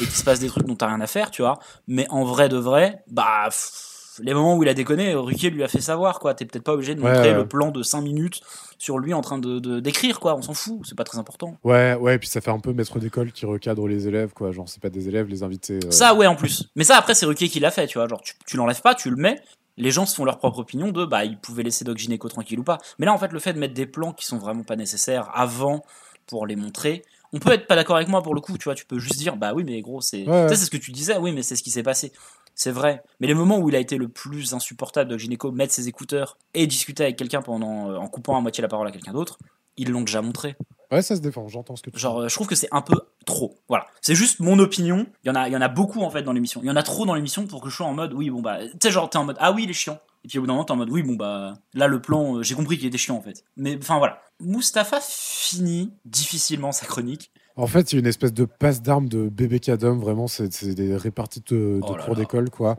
et qu'il se passe des trucs dont t'as rien à faire, tu vois. Mais en vrai de vrai, bah pff, les moments où il a déconné, Ruquier lui a fait savoir quoi. T'es peut-être pas obligé de montrer ouais. le plan de 5 minutes sur lui en train de d'écrire quoi. On s'en fout, c'est pas très important. Ouais, ouais, et puis ça fait un peu maître d'école qui recadre les élèves, quoi. Genre, c'est pas des élèves, les invités. euh, Ça, ouais, en plus. Mais ça, après, c'est Ruquier qui l'a fait, tu vois. Genre, tu, tu l'enlèves pas, tu le mets. Les gens se font leur propre opinion de, bah, ils pouvaient laisser Doc Gineco tranquille ou pas. Mais là, en fait, le fait de mettre des plans qui sont vraiment pas nécessaires avant pour les montrer, on peut être pas d'accord avec moi pour le coup, tu vois. Tu peux juste dire, bah oui, mais gros, c'est, Ouais, ouais. ça, c'est ce que tu disais, oui, mais c'est ce qui s'est passé. C'est vrai. Mais les moments où il a été le plus insupportable, Doc Gineco, mettre ses écouteurs et discuter avec quelqu'un pendant, euh, en coupant à moitié la parole à quelqu'un d'autre, ils l'ont déjà montré. Ouais, ça se défend, j'entends ce que tu Genre, euh, je trouve que c'est un peu trop. Voilà. C'est juste mon opinion. Il y en a, il y en a beaucoup, en fait, dans l'émission. Il y en a trop dans l'émission pour que je sois en mode, oui, bon, bah, tu sais, genre, t'es en mode, ah oui, il est chiant. Et puis au bout d'un moment, t'es en mode, oui, bon, bah, là, le plan, euh, j'ai compris qu'il était chiant, en fait. Mais, enfin, voilà. Mustapha finit difficilement sa chronique. En fait, il y a une espèce de passe d'armes de bébé cadom, vraiment, c'est des réparties de, de Oh là cours d'école, quoi.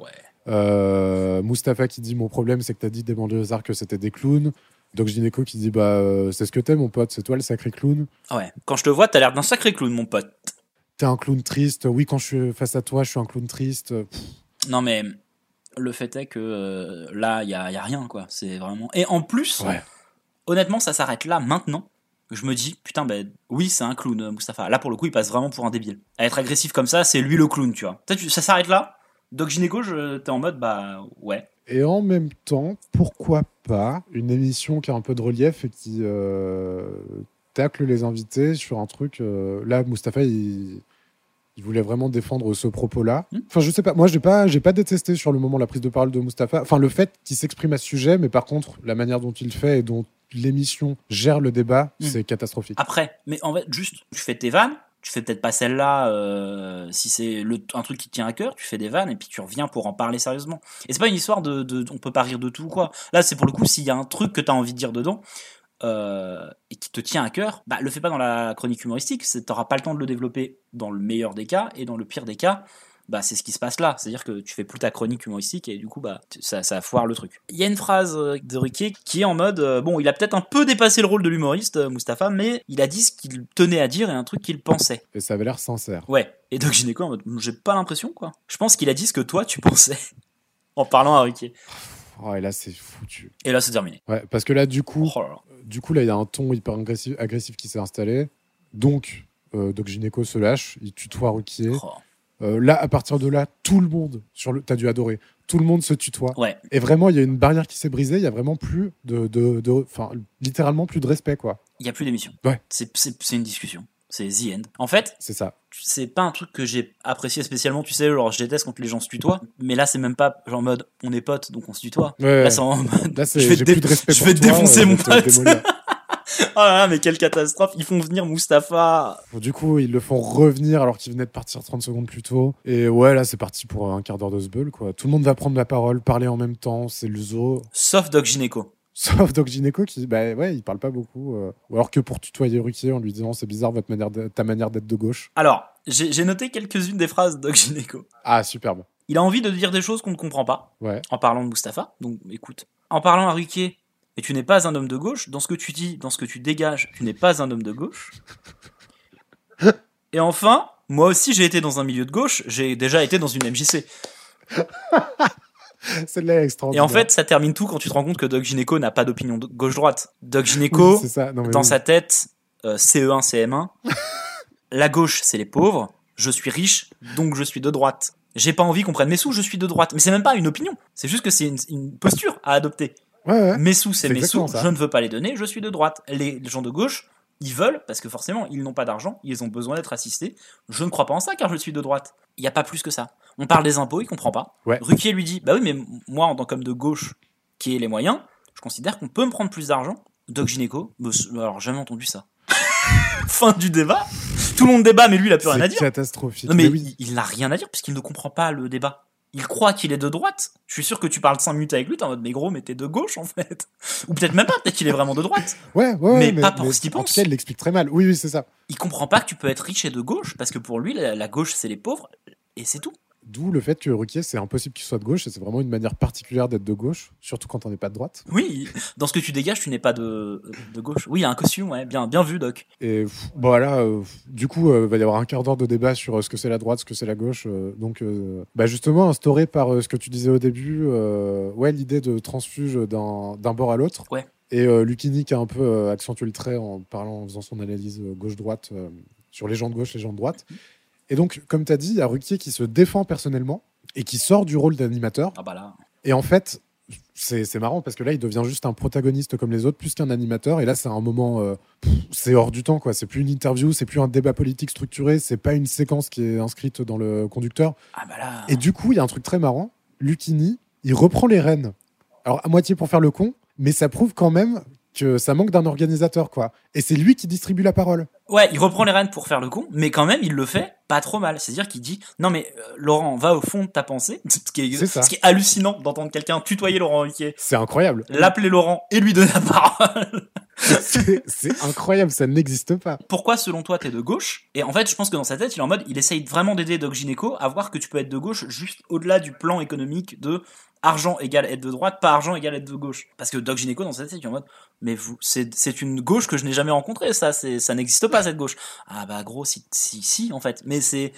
Euh, Mustapha qui dit Mon problème, c'est que t'as dit des banlieusards que c'était des clowns. Doc Gineco qui dit Bah, euh, c'est ce que t'es, mon pote, c'est toi le sacré clown. Ouais. Quand je te vois, t'as l'air d'un sacré clown, mon pote. T'es un clown triste. Oui, quand je suis face à toi, je suis un clown triste. Pff, Non, mais le fait est que euh, là, il y a, y a rien, quoi. C'est vraiment. Et en plus, Ouais. honnêtement, ça s'arrête là maintenant. Je me dis, putain, ben oui, c'est un clown, euh, Mustapha. Là, pour le coup, il passe vraiment pour un débile. À être agressif comme ça, c'est lui le clown, tu vois. Ça s'arrête là. Doc Gineco, t'es en mode, bah ouais. Et en même temps, pourquoi pas une émission qui a un peu de relief et qui euh, tacle les invités sur un truc. euh, là, Mustapha, il, il voulait vraiment défendre ce propos-là. Enfin, je sais pas. Moi, j'ai pas, j'ai pas détesté sur le moment la prise de parole de Mustapha. Enfin, le fait qu'il s'exprime à ce sujet, mais par contre, la manière dont il fait et dont l'émission gère le débat, Mm. c'est catastrophique. Après, mais en fait, juste, tu fais tes vannes. Tu fais peut-être pas celle-là euh, si c'est le- un truc qui te tient à cœur. Tu fais des vannes et puis tu reviens pour en parler sérieusement. Et c'est pas une histoire de, de- on peut pas rire de tout quoi. Là, c'est pour le coup s'il y a un truc que t'as envie de dire dedans. Euh, et qui te tient à cœur, bah le fais pas dans la chronique humoristique, t'auras pas le temps de le développer dans le meilleur des cas et dans le pire des cas, bah c'est ce qui se passe là, c'est-à-dire que tu fais plus ta chronique humoristique et du coup bah ça, ça foire le truc. Il y a une phrase euh, de Ruquier qui est en mode euh, bon, il a peut-être un peu dépassé le rôle de l'humoriste euh, Mustapha, mais il a dit ce qu'il tenait à dire et un truc qu'il pensait. Et ça avait l'air sincère. Ouais. Et Doc Gineco en mode j'ai pas l'impression quoi. Je pense qu'il a dit ce que toi tu pensais en parlant à Ruquier. Oh, et là, c'est foutu. Et là c'est terminé. Ouais, parce que là, du coup, Oh là là. du coup, là, il y a un ton hyper agressif, agressif qui s'est installé. Donc, euh, Doc Gineco se lâche, il tutoie Ruquier. Oh. Euh, là, à partir de là, tout le monde, sur le, t'as dû adorer, tout le monde se tutoie. Ouais. Et vraiment, il y a une barrière qui s'est brisée. Il y a vraiment plus de, enfin, littéralement plus de respect, quoi. Il y a plus d'émission. Ouais. C'est une discussion. C'est the end. En fait, C'est ça. c'est pas un truc que j'ai apprécié spécialement, tu sais, genre je déteste quand les gens se tutoient, mais là c'est même pas genre en mode on est potes donc on se tutoie. Ouais, là c'est en mode Là, je vais, je vais toi, défoncer euh, mon pote. oh là là, mais quelle catastrophe. Ils font venir Mustapha. Bon, du coup, ils le font revenir alors qu'il venait de partir 30 secondes plus tôt. Et ouais, là, c'est parti pour un quart d'heure de sbeul, quoi. Tout le monde va prendre la parole, parler en même temps, c'est le zoo. Sauf Doc Gineco. Sauf Doc Gineco qui, bah ouais, il parle pas beaucoup. euh. Ou alors que pour tutoyer Ruquier en lui disant c'est bizarre votre manière de- ta manière d'être de gauche. Alors, j'ai j'ai noté quelques-unes des phrases de Doc Gineco. Ah, superbe. Il a envie de dire des choses qu'on ne comprend pas Ouais. en parlant de Mustapha. Donc écoute, en parlant à Ruquier, et tu n'es pas un homme de gauche, dans ce que tu dis, dans ce que tu dégages, tu n'es pas un homme de gauche. Et enfin, moi aussi j'ai été dans un milieu de gauche, j'ai déjà été dans une MJC. Celle-là est Et en fait, ça termine tout quand tu te rends compte que Doc Gineco n'a pas d'opinion gauche-droite. Doc Gineco, Oui, c'est ça. Non, mais dans oui. sa tête, euh, CE1, CM1, la gauche, c'est les pauvres, je suis riche, donc je suis de droite. J'ai pas envie qu'on prenne mes sous, je suis de droite. Mais c'est même pas une opinion, c'est juste que c'est une, une posture à adopter. Ouais, ouais. Mes sous, c'est mes sous, ça. je ne veux pas les donner, je suis de droite. Les gens de gauche, ils veulent, parce que forcément, ils n'ont pas d'argent, ils ont besoin d'être assistés. Je ne crois pas en ça, car je suis de droite. Il n'y a pas plus que ça. On parle des impôts, il comprend pas. Ouais. Ruquier lui dit, bah oui, mais moi, en tant qu'homme de gauche, qui ai les moyens, je considère qu'on peut me prendre plus d'argent. Doc s- alors jamais entendu ça. fin du débat. Tout le monde débat, mais lui, il a plus rien à C'est dire. catastrophique. Non, mais, Mais oui. il n'a rien à dire, puisqu'il ne comprend pas le débat. Il croit qu'il est de droite. Je suis sûr que tu parles 5 minutes avec lui, t'es en mode, mais gros, mais t'es de gauche en fait. Ou peut-être même pas, peut-être qu'il est vraiment de droite. Ouais, ouais, Mais ouais, pas pour ce qu'il en pense. tout cas, il l'explique très mal. Oui, oui, c'est ça. Il comprend pas que tu peux être riche et de gauche, parce que pour lui, la, la gauche, c'est les pauvres, et c'est tout. D'où le fait que Ruquier, c'est impossible qu'il soit de gauche, et c'est vraiment une manière particulière d'être de gauche, surtout quand on n'est pas de droite. Oui, dans ce que tu dégages, tu n'es pas de, de gauche. Oui, il y a un costume, ouais, bien, bien vu, Doc. Et voilà, euh, du coup, il va y avoir un quart d'heure de débat sur euh, ce que c'est la droite, ce que c'est la gauche. euh, donc, euh, bah, justement, instauré par euh, ce que tu disais au début, euh, ouais, l'idée de transfuge d'un d'un bord à l'autre. Ouais. Et euh, Lucchini qui a un peu euh, accentué le trait en parlant, en faisant son analyse euh, gauche-droite euh, sur les gens de gauche, les gens de droite. Et donc, comme tu as dit, il y a Ruquier qui se défend personnellement et qui sort du rôle d'animateur. Ah bah là. Et en fait, c'est marrant parce que là, il devient juste un protagoniste comme les autres, plus qu'un animateur. Et là, c'est un moment, euh, c'est hors du temps, quoi. C'est plus une interview, c'est plus un débat politique structuré, c'est pas une séquence qui est inscrite dans le conducteur. Ah bah là. Et du coup, il y a un truc très marrant. Lucchini, il reprend les rênes. Alors, à moitié pour faire le con, mais ça prouve quand même que ça manque d'un organisateur, quoi. Et c'est lui qui distribue la parole. Ouais, il reprend les rênes pour faire le con, mais quand même, il le fait pas trop mal. C'est-à-dire qu'il dit Non, mais euh, Laurent, va au fond de ta pensée. Ce qui est, ce qui est hallucinant d'entendre quelqu'un tutoyer Laurent Ruquier, C'est incroyable. l'appeler Laurent et lui donner la parole. C'est incroyable, ça n'existe pas. Pourquoi, selon toi, t'es de gauche? Et en fait, je pense que dans sa tête, il est en mode Il essaye vraiment d'aider Doc Gineco à voir que tu peux être de gauche juste au-delà du plan économique de argent égale être de droite, pas argent égale être de gauche. Parce que Doc Gineco, dans sa tête, il est en mode Mais vous, c'est c'est une gauche que je n'ai jamais rencontrée, ça, c'est ça n'existe pas, cette gauche. Ah bah, gros, si, si, si, en fait. Mais c'est.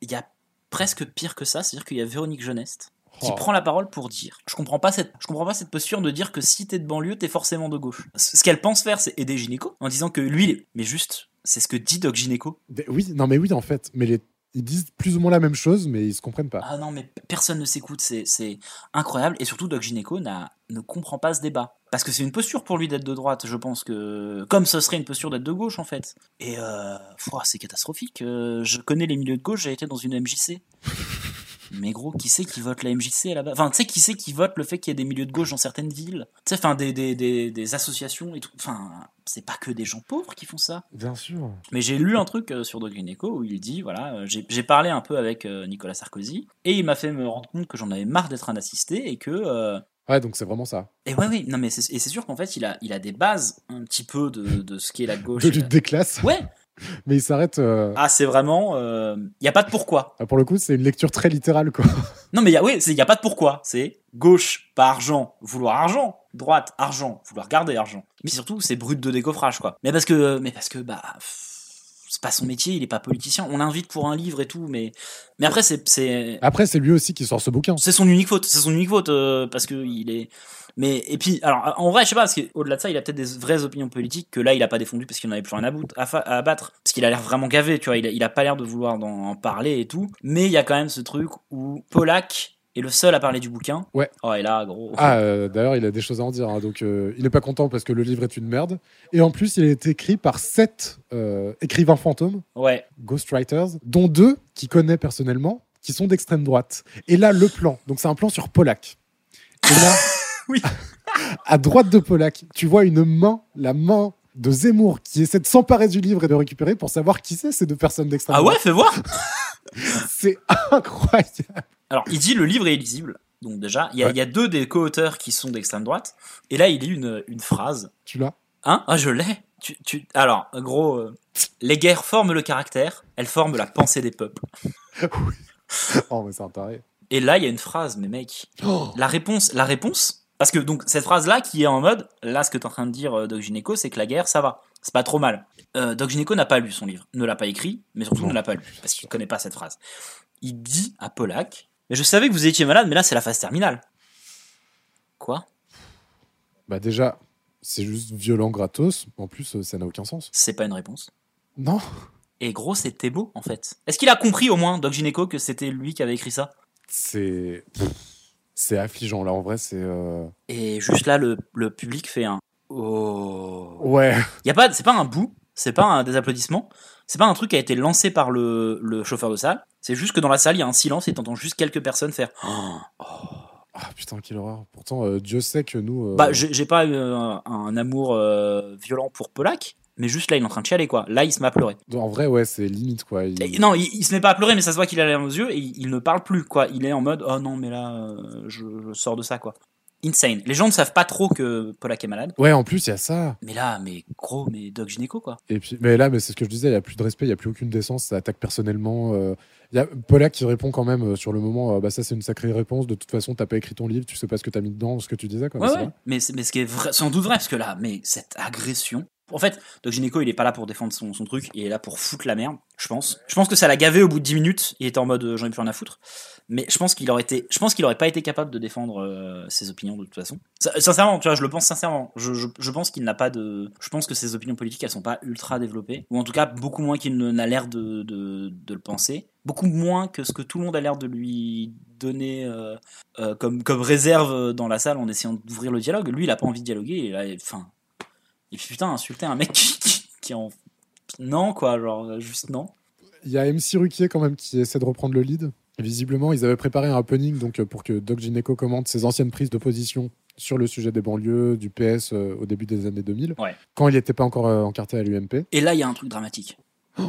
Il y a presque pire que ça, c'est-à-dire qu'il y a Véronique Jeuneste qui Oh. prend la parole pour dire. Je comprends pas cette, je comprends pas cette posture de dire que si t'es de banlieue, t'es forcément de gauche. Ce qu'elle pense faire, c'est aider Gynéco en disant que lui, mais juste, c'est ce que dit Doc Gynéco. Mais Oui, non, mais oui, en fait. Mais les- ils disent plus ou moins la même chose, mais ils se comprennent pas. Ah non, mais personne ne s'écoute, c'est, incroyable. Et surtout, Doc Gynéco n'a, ne comprend pas ce débat. Parce que c'est une posture pour lui d'être de droite, je pense que. Comme ce serait une posture d'être de gauche, en fait. Et euh, c'est catastrophique. Euh, je connais les milieux de gauche, j'ai été dans une MJC. Mais gros, qui c'est qui vote la MJC base Enfin, tu sais, qui c'est qui vote le fait qu'il y ait des milieux de gauche dans certaines villes? Tu sais, enfin, des, des, des, des associations et tout. Enfin, c'est pas que des gens pauvres qui font ça. Bien sûr. Mais j'ai lu un truc euh, sur Doc Gynéco où il dit voilà, euh, j'ai parlé un peu avec euh, Nicolas Sarkozy et il m'a fait me rendre compte que j'en avais marre d'être un assisté et que. euh, Ouais, donc c'est vraiment ça. et ouais, oui, non, mais c'est sûr qu'en fait, il a, il a des bases un petit peu de, de ce qu'est la gauche. De lutte des classes. Ouais, Mais il s'arrête. euh, ah, c'est vraiment. Il n'y a pas de pourquoi. ah, Pour le coup, c'est une lecture très littérale, quoi. Non, mais il y a, oui, il n'y a pas de pourquoi. C'est gauche, pas argent, vouloir argent. Droite, argent, vouloir garder argent. Mais surtout, c'est brut de décoffrage, quoi. Mais parce que, mais parce que, bah, pff, c'est pas son métier, il est pas politicien. On l'invite pour un livre et tout, mais, mais après, c'est, c'est, Après, c'est lui aussi qui sort ce bouquin. c'est son unique faute. C'est son unique faute, euh, parce que il est, mais, et puis, alors, en vrai, je sais pas, parce qu'au-delà de ça, il a peut-être des vraies opinions politiques que là, il a pas défendu parce qu'il n'en avait plus rien à, bout- à, fa- à abattre. Parce qu'il a l'air vraiment gavé, tu vois. Il a, il a pas l'air de vouloir en, en parler et tout. Mais il y a quand même ce truc où Polak est le seul à parler du bouquin. Ouais. Oh, et là, gros. Ah, euh, d'ailleurs, il a des choses à en dire. hein, donc, euh, il est pas content parce que le livre est une merde. Et en plus, il été écrit par sept euh, écrivains fantômes, Ouais. ghostwriters, dont deux qu'il connaît personnellement, qui sont d'extrême droite. Et là, le plan. Donc, c'est un plan sur Polak. Et là, Oui. à droite de Polak, tu vois une main, la main de Zemmour, qui essaie de s'emparer du livre et de le récupérer pour savoir qui c'est ces deux personnes d'extrême Ah ouais, droite. fais voir C'est incroyable. Alors, il dit le livre est illisible. Donc déjà, il y, a- Ouais. il y a deux des co-auteurs qui sont d'extrême droite. Et là, il lit une, une phrase. Tu l'as? Hein? Ah, je l'ai. Tu, tu... Alors, gros, euh, les guerres forment le caractère, elles forment la pensée des peuples. Oh, mais c'est un taré. Et là, il y a une phrase, mais mec, Oh. la réponse, la réponse, parce que donc cette phrase-là qui est en mode, là, ce que tu es en train de dire, euh, Doc Gynéco, c'est que la guerre, ça va, c'est pas trop mal. Euh, Doc Gynéco n'a pas lu son livre, ne l'a pas écrit, mais surtout Non. ne l'a pas lu, parce qu'il connaît pas cette phrase. Il dit à Polak, mais je savais que vous étiez malade, mais là, c'est la phase terminale. Quoi? Bah, déjà, c'est juste violent gratos. En plus, euh, ça n'a aucun sens. C'est pas une réponse. Non. Et gros, c'était beau, en fait. Est-ce qu'il a compris au moins, Doc Gynéco, que c'était lui qui avait écrit ça? C'est. C'est affligeant, là, en vrai, c'est. euh, Et juste là, le, le public fait un. Oh. Ouais. Y a pas, c'est pas un bout, c'est pas un des applaudissements, c'est pas un truc qui a été lancé par le, le chauffeur de salle. C'est juste que dans la salle, il y a un silence et t'entends juste quelques personnes faire. Oh. Ah putain, quelle horreur. Pourtant, euh, Dieu sait que nous. euh, Bah, j'ai pas eu un, amour euh, violent pour Polak, Mais juste là, il est en train de chialer, quoi. Là, il se met à pleurer. En vrai, ouais, c'est limite, quoi. Il- Et non, il, il se met pas à pleurer, mais ça se voit qu'il a l'air aux yeux et il, il ne parle plus, quoi. Il est en mode, oh non, mais là, euh, je, je sors de ça, quoi. Insane. Les gens ne savent pas trop que Polak est malade. Ouais, en plus, il y a ça. Mais là, mais gros, mais Doc Gynéco, quoi. Et puis, mais là, mais c'est ce que je disais, il n'y a plus de respect, il n'y a plus aucune décence, ça attaque personnellement. euh. Il y a Polak qui répond quand même euh, sur le moment, euh, bah ça c'est une sacrée réponse, de toute façon t'as pas écrit ton livre, tu sais pas ce que t'as mis dedans, ce que tu disais. Quoi, Ouais, ouais. Mais, mais ce qui est vrai, sans doute vrai, parce que là, mais cette agression. En fait, Doc Gynéco, il est pas là pour défendre son, truc, il est là pour foutre la merde, je pense. Je pense que ça l'a gavé au bout de 10 minutes, il était en mode euh, j'en ai plus rien à foutre. Mais je pense qu'il aurait été, je pense qu'il aurait pas été capable de défendre euh, ses opinions de toute façon. Sincèrement, tu vois, je le pense sincèrement. Je, pense qu'il n'a pas de, je pense que ses opinions politiques, elles sont pas ultra développées, ou en tout cas beaucoup moins qu'il n'a l'air de, le penser, beaucoup moins que ce que tout le monde a l'air de lui donner euh, comme, réserve dans la salle en essayant d'ouvrir le dialogue. Lui, il a pas envie de dialoguer. Et là, enfin, et puis putain, insulter un mec qui, qui, en, non quoi, genre juste non. Il y a MC Ruquier quand même qui essaie de reprendre le lead. Visiblement, ils avaient préparé un happening donc, euh, pour que Doc Gineco commente ses anciennes prises de position sur le sujet des banlieues, du PS euh, au début des années 2000, Ouais. quand il n'était pas encore euh, encarté à l'UMP. Et là, il y a un truc dramatique.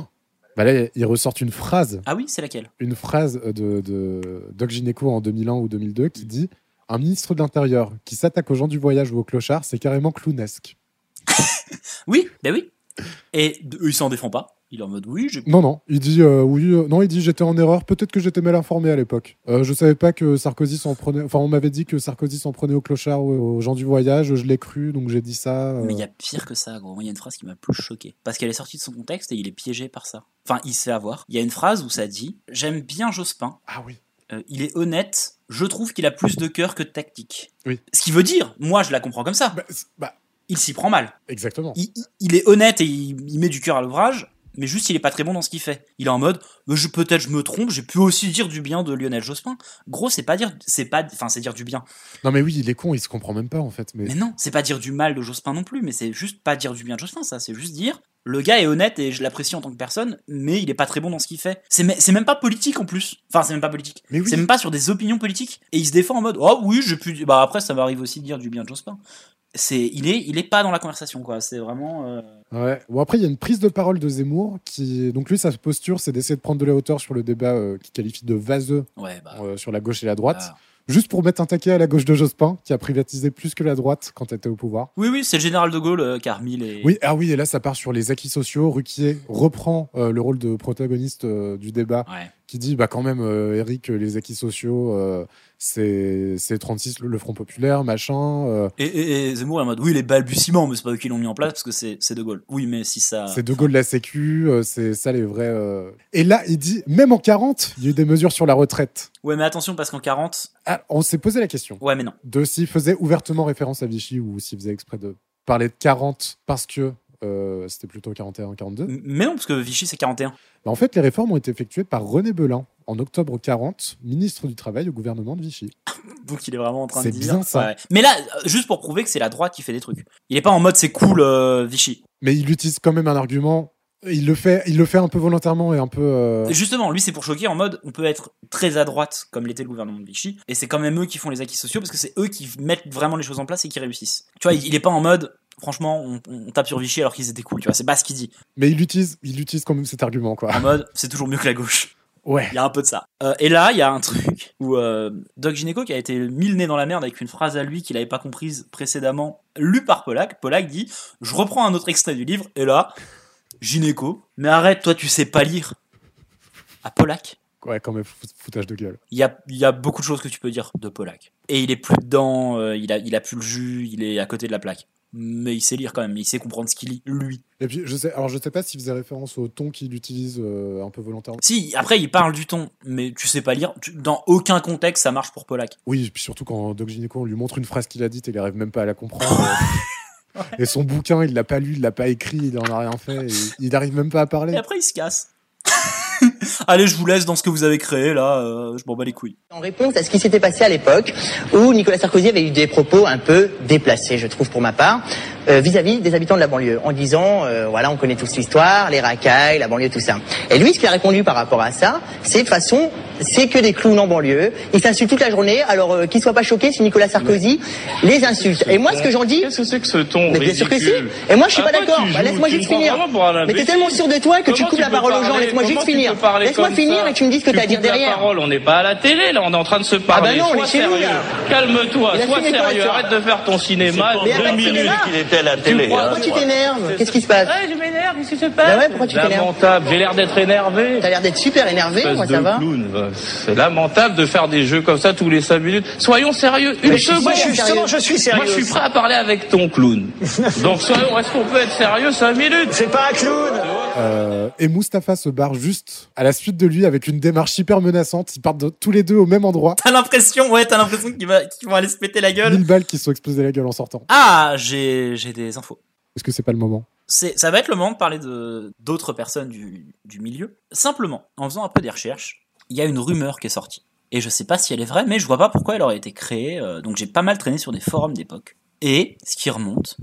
Bah là, il ressortent une phrase, Ah oui, c'est laquelle? Une phrase de, de Doc Gineco en 2001 ou 2002 qui dit Un ministre de l'Intérieur qui s'attaque aux gens du voyage ou aux clochards, c'est carrément clownesque. Oui, ben oui. Et de- il s'en défend pas. Il est en mode oui. Non, non, il dit euh, oui, euh, non, il dit j'étais en erreur, peut-être que j'étais mal informé à l'époque. Euh, je savais pas que Sarkozy s'en prenait, enfin, on m'avait dit que Sarkozy s'en prenait aux clochards ou aux gens du voyage, je l'ai cru, donc j'ai dit ça. euh. Mais il y a pire que ça, gros. Moi, il y a une phrase qui m'a plus choqué. Parce qu'elle est sortie de son contexte et il est piégé par ça. Enfin, il se fait avoir. Il y a une phrase où ça dit J'aime bien Jospin. Ah oui. Il est honnête. Je trouve qu'il a plus de cœur que de tactique. Oui. Ce qui veut dire, moi, je la comprends comme ça. Il s'y prend mal. Exactement. Il, est honnête et il, il met du cœur à l'ouvrage. Mais juste, il est pas très bon dans ce qu'il fait. Il est en mode, je peut-être je me trompe. J'ai pu aussi dire du bien de Lionel Jospin. Gros, c'est pas dire, c'est pas, enfin, c'est dire du bien. Non, mais oui, il est con, il se comprend même pas en fait. Mais, Mais non, c'est pas dire du mal de Jospin non plus, mais c'est juste pas dire du bien de Jospin, ça. C'est juste dire, le gars est honnête et je l'apprécie en tant que personne, mais il est pas très bon dans ce qu'il fait. C'est même pas politique en plus. Enfin, c'est même pas politique. C'est même pas sur des opinions politiques. Et il se défend en mode, oh oui, j'ai pu. Bah après, ça m'arrive aussi de dire du bien de Jospin. C'est, il est, il est pas dans la conversation, quoi. C'est vraiment. euh, Ouais. Bon, après, il y a une prise de parole de Zemmour qui. Donc, lui, sa posture, c'est d'essayer de prendre de la hauteur sur le débat euh, qu'il qualifie de vaseux Ouais, bah. euh, sur la gauche et la droite. Ah. Juste pour mettre un taquet à la gauche de Jospin, qui a privatisé plus que la droite quand elle était au pouvoir. Oui, oui, c'est le général de Gaulle euh, qui a remis les. Oui, ah oui, et là, ça part sur les acquis sociaux. Ruquier reprend euh, le rôle de protagoniste du débat, Ouais. Qui dit bah quand même, euh, Eric, les acquis sociaux, euh, c'est c'est 36, le, le Front Populaire, machin. euh, Et, et- et Zemmour est en mode, oui, les balbutiements, mais c'est pas eux qui l'ont mis en place parce que c'est c'est de Gaulle. Oui, mais si ça. c'est De Gaulle la Sécu, euh, c'est ça les vrais. euh. Et là, il dit même en 40, il y a eu des mesures sur la retraite. Ouais, mais attention parce qu'en 40. Ah, on s'est posé la question. Ouais, mais non. De s'il faisait ouvertement référence à Vichy ou s'il faisait exprès de parler de 40 parce que euh, c'était plutôt 41-42. Mais non, parce que Vichy c'est 41. Bah, en fait, les réformes ont été effectuées par René Belin en octobre 40, ministre du Travail au gouvernement de Vichy. Donc il est vraiment en train de C'est dire. bien ça. Ouais. Mais là, euh, juste pour prouver que c'est la droite qui fait des trucs. Il est pas en mode c'est cool euh, Vichy. Mais il utilise quand même un argument. Il le fait, il le fait un peu volontairement et un peu. euh, Justement, lui c'est pour choquer en mode on peut être très à droite comme l'était le gouvernement de Vichy et c'est quand même eux qui font les acquis sociaux parce que c'est eux qui mettent vraiment les choses en place et qui réussissent. Tu vois, il, il est pas en mode franchement on, on tape sur Vichy alors qu'ils étaient cool. Tu vois, c'est pas ce qu'il dit. Mais il utilise, il utilise quand même cet argument, quoi. En mode c'est toujours mieux que la gauche. Ouais. Il y a un peu de ça. Euh, et là, il y a un truc où euh, Doc Gineco, qui a été mis le nez dans la merde avec une phrase à lui qu'il n'avait pas comprise précédemment, lue par Polak, Polak dit Je reprends un autre extrait du livre, et là, Gineco, mais arrête, toi tu sais pas lire. À Polak, Ouais, quand même, fout- foutage de gueule. il y a, il y a beaucoup de choses que tu peux dire de Polak. Et il est plus dedans, euh, il, a, il a plus le jus, il est à côté de la plaque. Mais il sait lire quand même, il sait comprendre ce qu'il lit, lui. Et puis, je sais, alors je sais pas s'il faisait référence au ton qu'il utilise euh, un peu volontairement. Si, après il parle du ton, mais tu sais pas lire. Tu- dans aucun contexte ça marche pour Polak. Oui, et puis surtout quand Doc Gineco, on lui montre une phrase qu'il a dite et il arrive même pas à la comprendre. et son bouquin, il l'a pas lu, il l'a pas écrit, il en a rien fait, et il arrive même pas à parler. Et après, il se casse. Allez, je vous laisse dans ce que vous avez créé, là, euh, je m'en bats les couilles. En réponse à ce qui s'était passé à l'époque, où Nicolas Sarkozy avait eu des propos un peu déplacés, je trouve pour ma part, euh, vis-à-vis des habitants de la banlieue, en disant, euh, voilà, on connaît tous l'histoire, les racailles, la banlieue, tout ça. Et lui, ce qu'il a répondu par rapport à ça, c'est de façon c'est que des clowns en banlieue. Ils s'insultent toute la journée. Alors euh, qu'ils soient pas choqués si Nicolas Sarkozy les insulte. Et moi, ce que j'en dis, Qu'est-ce que c'est que ce ton mais bien sûr que si. Et moi, je suis pas Après, d'accord. Bah, laisse-moi juste finir. Mais t'es tellement sûr de toi que tu coupes la parole aux gens. Laisse-moi juste finir. Laisse-moi finir et tu me dis ce que Tu t'as à dire coupes la derrière. parole, on n'est pas à la télé, là, on est en train de se parler. bah non, on Sois est chez nous, sérieux. là. Calme-toi, sois sérieux, arrête de faire ton cinéma. Pas Deux de minutes qu'il était à la Tu télé. crois- hein. Pourquoi tu t'énerves? Qu'est-ce qui se passe? Ouais, je m'énerve, qu'est-ce qui se Bah passe? Ouais, pourquoi tu t'énerves? Lamentable, j'ai l'air d'être énervé. T'as l'air d'être super énervé, Espèce moi ça va? C'est lamentable de faire des jeux comme ça tous les 5 minutes. Soyons sérieux, une seconde. moi, je suis justement, je suis sérieux. Moi, je suis prêt à parler avec ton clown. Donc, soyons, est-ce qu'on peut être sérieux 5 minutes? C'est pas un clown Euh, et Mustapha se barre juste à la suite de lui avec une démarche hyper menaçante. Ils partent de- tous les deux au même endroit. T'as l'impression, ouais, t'as l'impression qu'ils qu'ils vont aller se péter la gueule. 1000 balles qui se sont explosées la gueule en sortant. Ah, j'ai j'ai des infos. Est-ce que c'est pas le moment? Ça va être le moment de parler de d'autres personnes du, du milieu. Simplement, en faisant un peu des recherches, il y a une rumeur qui est sortie. Et je sais pas si elle est vraie, mais je vois pas pourquoi elle aurait été créée. euh, donc j'ai pas mal traîné sur des forums d'époque. Et ce qui remonte,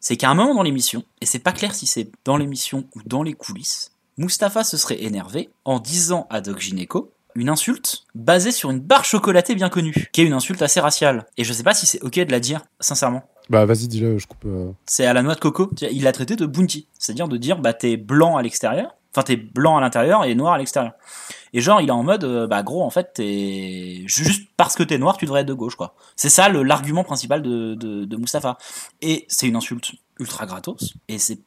c'est qu'à un moment dans l'émission, et c'est pas clair si c'est dans l'émission ou dans les coulisses, Mustapha se serait énervé en disant à Doc Gineco une insulte basée sur une barre chocolatée bien connue, qui est une insulte assez raciale. Et je sais pas si c'est ok de la dire, sincèrement. Bah vas-y, dis-le, je coupe. euh. C'est à la noix de coco. Il l'a traité de bounty. C'est-à-dire de dire, bah, t'es blanc à l'extérieur. Enfin, t'es blanc à l'intérieur et noir à l'extérieur. Et genre, il est en mode, euh, bah, gros, en fait, t'es, juste parce que t'es noir, tu devrais être de gauche, quoi. C'est ça l'argument principal de, de, de Mustapha. Et c'est une insulte ultra gratos. Et c'est,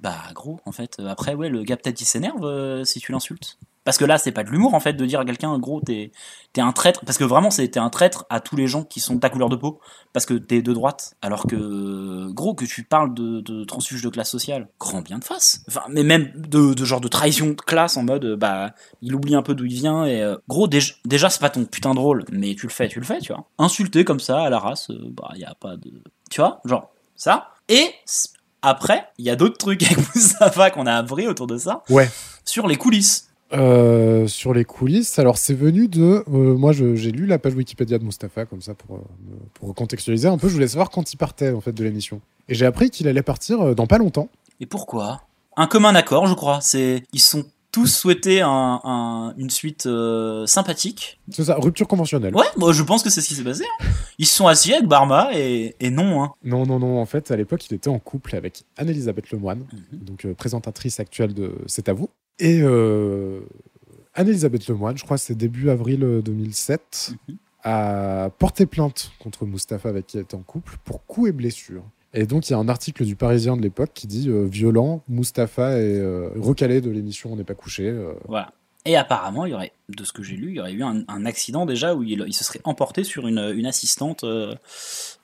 bah, gros, en fait. Après, ouais, le gars peut-être il s'énerve euh, si tu l'insultes. Parce que là, c'est pas de l'humour, en fait, de dire à quelqu'un, gros, t'es, t'es un traître. Parce que vraiment, c'est, t'es un traître à tous les gens qui sont de ta couleur de peau. Parce que t'es de droite. Alors que, gros, que tu parles de, de transfuge de classe sociale. Grand bien de face. Enfin, mais même de, de genre de trahison de classe en mode, bah, il oublie un peu d'où il vient et, euh, gros, déj- déjà, c'est pas ton putain de rôle. Mais tu le fais, tu le fais, tu vois. Insulter comme ça à la race, euh, bah, y a pas de, tu vois, genre, ça. Et, après, il y a d'autres trucs avec Moustapha qu'on a appris autour de ça. Ouais. Sur les coulisses. Euh, sur les coulisses, alors c'est venu de. euh, moi, j'ai lu la page Wikipédia de Mustapha, comme ça, pour, euh, pour contextualiser un peu. Je voulais savoir quand il partait, en fait, de l'émission. Et j'ai appris qu'il allait partir euh, dans pas longtemps. Et pourquoi? Un commun accord, je crois. C'est ils sont tous souhaités un, un- une suite sympathique. C'est ça, rupture conventionnelle. Ouais, moi je pense que c'est ce qui s'est passé. hein. Ils se sont assis avec Barma et, et non. Hein. Non, non, non. En fait, à l'époque, il était en couple avec Anne-Elisabeth Lemoine, Mhm. donc présentatrice actuelle de C'est à vous. Et euh, Anne-Elisabeth Lemoine, je crois que c'est début avril euh, 2007, Mhm. a porté plainte contre Mustapha avec qui elle était en couple pour coups et blessures. Et donc, il y a un article du Parisien de l'époque qui dit euh, violent, Mustapha est euh, recalé de l'émission On n'est pas couché. euh. Voilà. Et apparemment, il y aurait, de ce que j'ai lu, il y aurait eu un, un accident déjà où il, il se serait emporté sur une, une assistante euh,